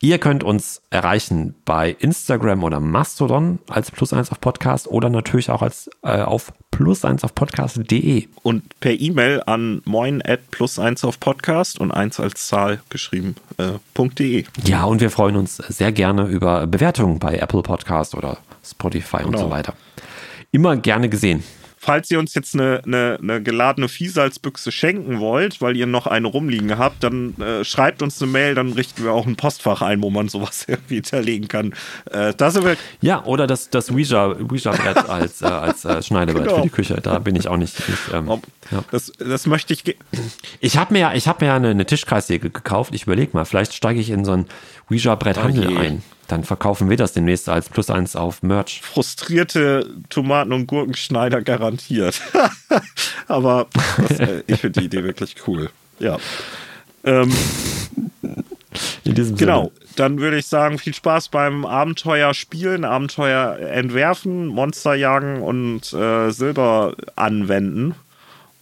Ihr könnt uns erreichen bei Instagram oder Mastodon als Plus eins auf Podcast oder natürlich auch als äh, auf plus eins auf podcast.de.
Und per E-Mail an moin at plus eins auf Podcast und eins als Zahl geschrieben äh, .de.
Ja, und wir freuen uns sehr gerne über Bewertungen bei Apple Podcast oder Spotify und
Genau.
so weiter. Immer gerne gesehen.
Falls ihr uns jetzt eine, eine, eine geladene Viehsalzbüchse schenken wollt, weil ihr noch eine rumliegen habt, dann äh, schreibt uns eine Mail, dann richten wir auch ein Postfach ein, wo man sowas irgendwie hinterlegen kann. Äh, da sind wir
Ja, oder das, das Ouija- Ouija-Brett als, äh, als äh, Schneidebrett
Genau.
für die Küche. Da bin ich auch nicht. nicht ähm,
Ob-
ja.
Das, das möchte ich.
Ich habe mir, ja- ich hab mir ja eine, eine Tischkreissäge gekauft. Ich überlege mal, vielleicht steige ich in so einen Ouija-Brett-Handel
Oh
ein. Dann verkaufen wir das demnächst als Plus eins auf Merch.
Frustrierte Tomaten- und Gurkenschneider garantiert. Aber das, äh, ich finde die Idee wirklich cool. Ja. Ähm,
In diesem
genau.
Sinne.
Dann würde ich sagen, viel Spaß beim Abenteuer spielen, Abenteuer entwerfen, Monster jagen und äh, Silber anwenden.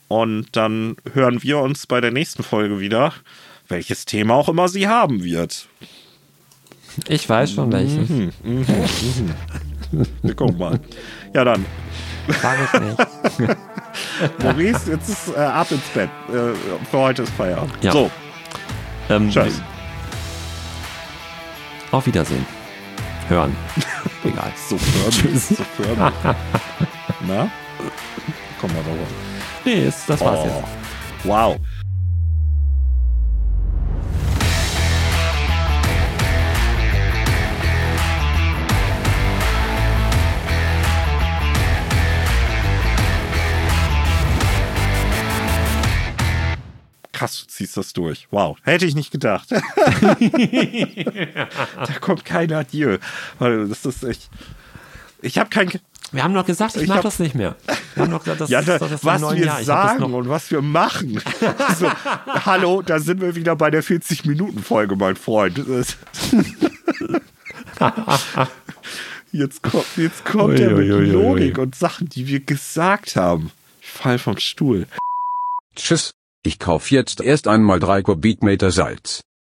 Und dann hören wir uns bei der nächsten Folge wieder, welches Thema auch immer sie haben wird.
Ich weiß schon welches.
Wir gucken mal. Ja, dann.
Sag ich nicht.
Maurice, jetzt ist äh, ab ins Bett. Äh, für heute ist Feierabend.
Ja.
So,
Ähm,
tschüss.
Auf Wiedersehen. Hören. Egal.
So förmlich. So förmlich. Na? Komm mal drauf.
Nee, ist, das war's
Oh.
jetzt.
Wow. Krass, du ziehst das durch. Wow, hätte ich nicht gedacht. da kommt kein Adieu. Weil Das ist echt. Ich habe kein.
Wir haben doch gesagt, ich,
Ich
mach
hab-
das nicht mehr. Wir haben doch gesagt, das
Ja,
ist
da,
doch das
was wir
Jahr.
Sagen und was wir machen. so, hallo, da sind wir wieder bei der 40-Minuten-Folge, mein Freund. Jetzt kommt, jetzt kommt er mit. Logik und Sachen, die wir gesagt haben. Ich fall vom Stuhl.
Tschüss. Ich kauf jetzt erst einmal drei Kubikmeter Salz.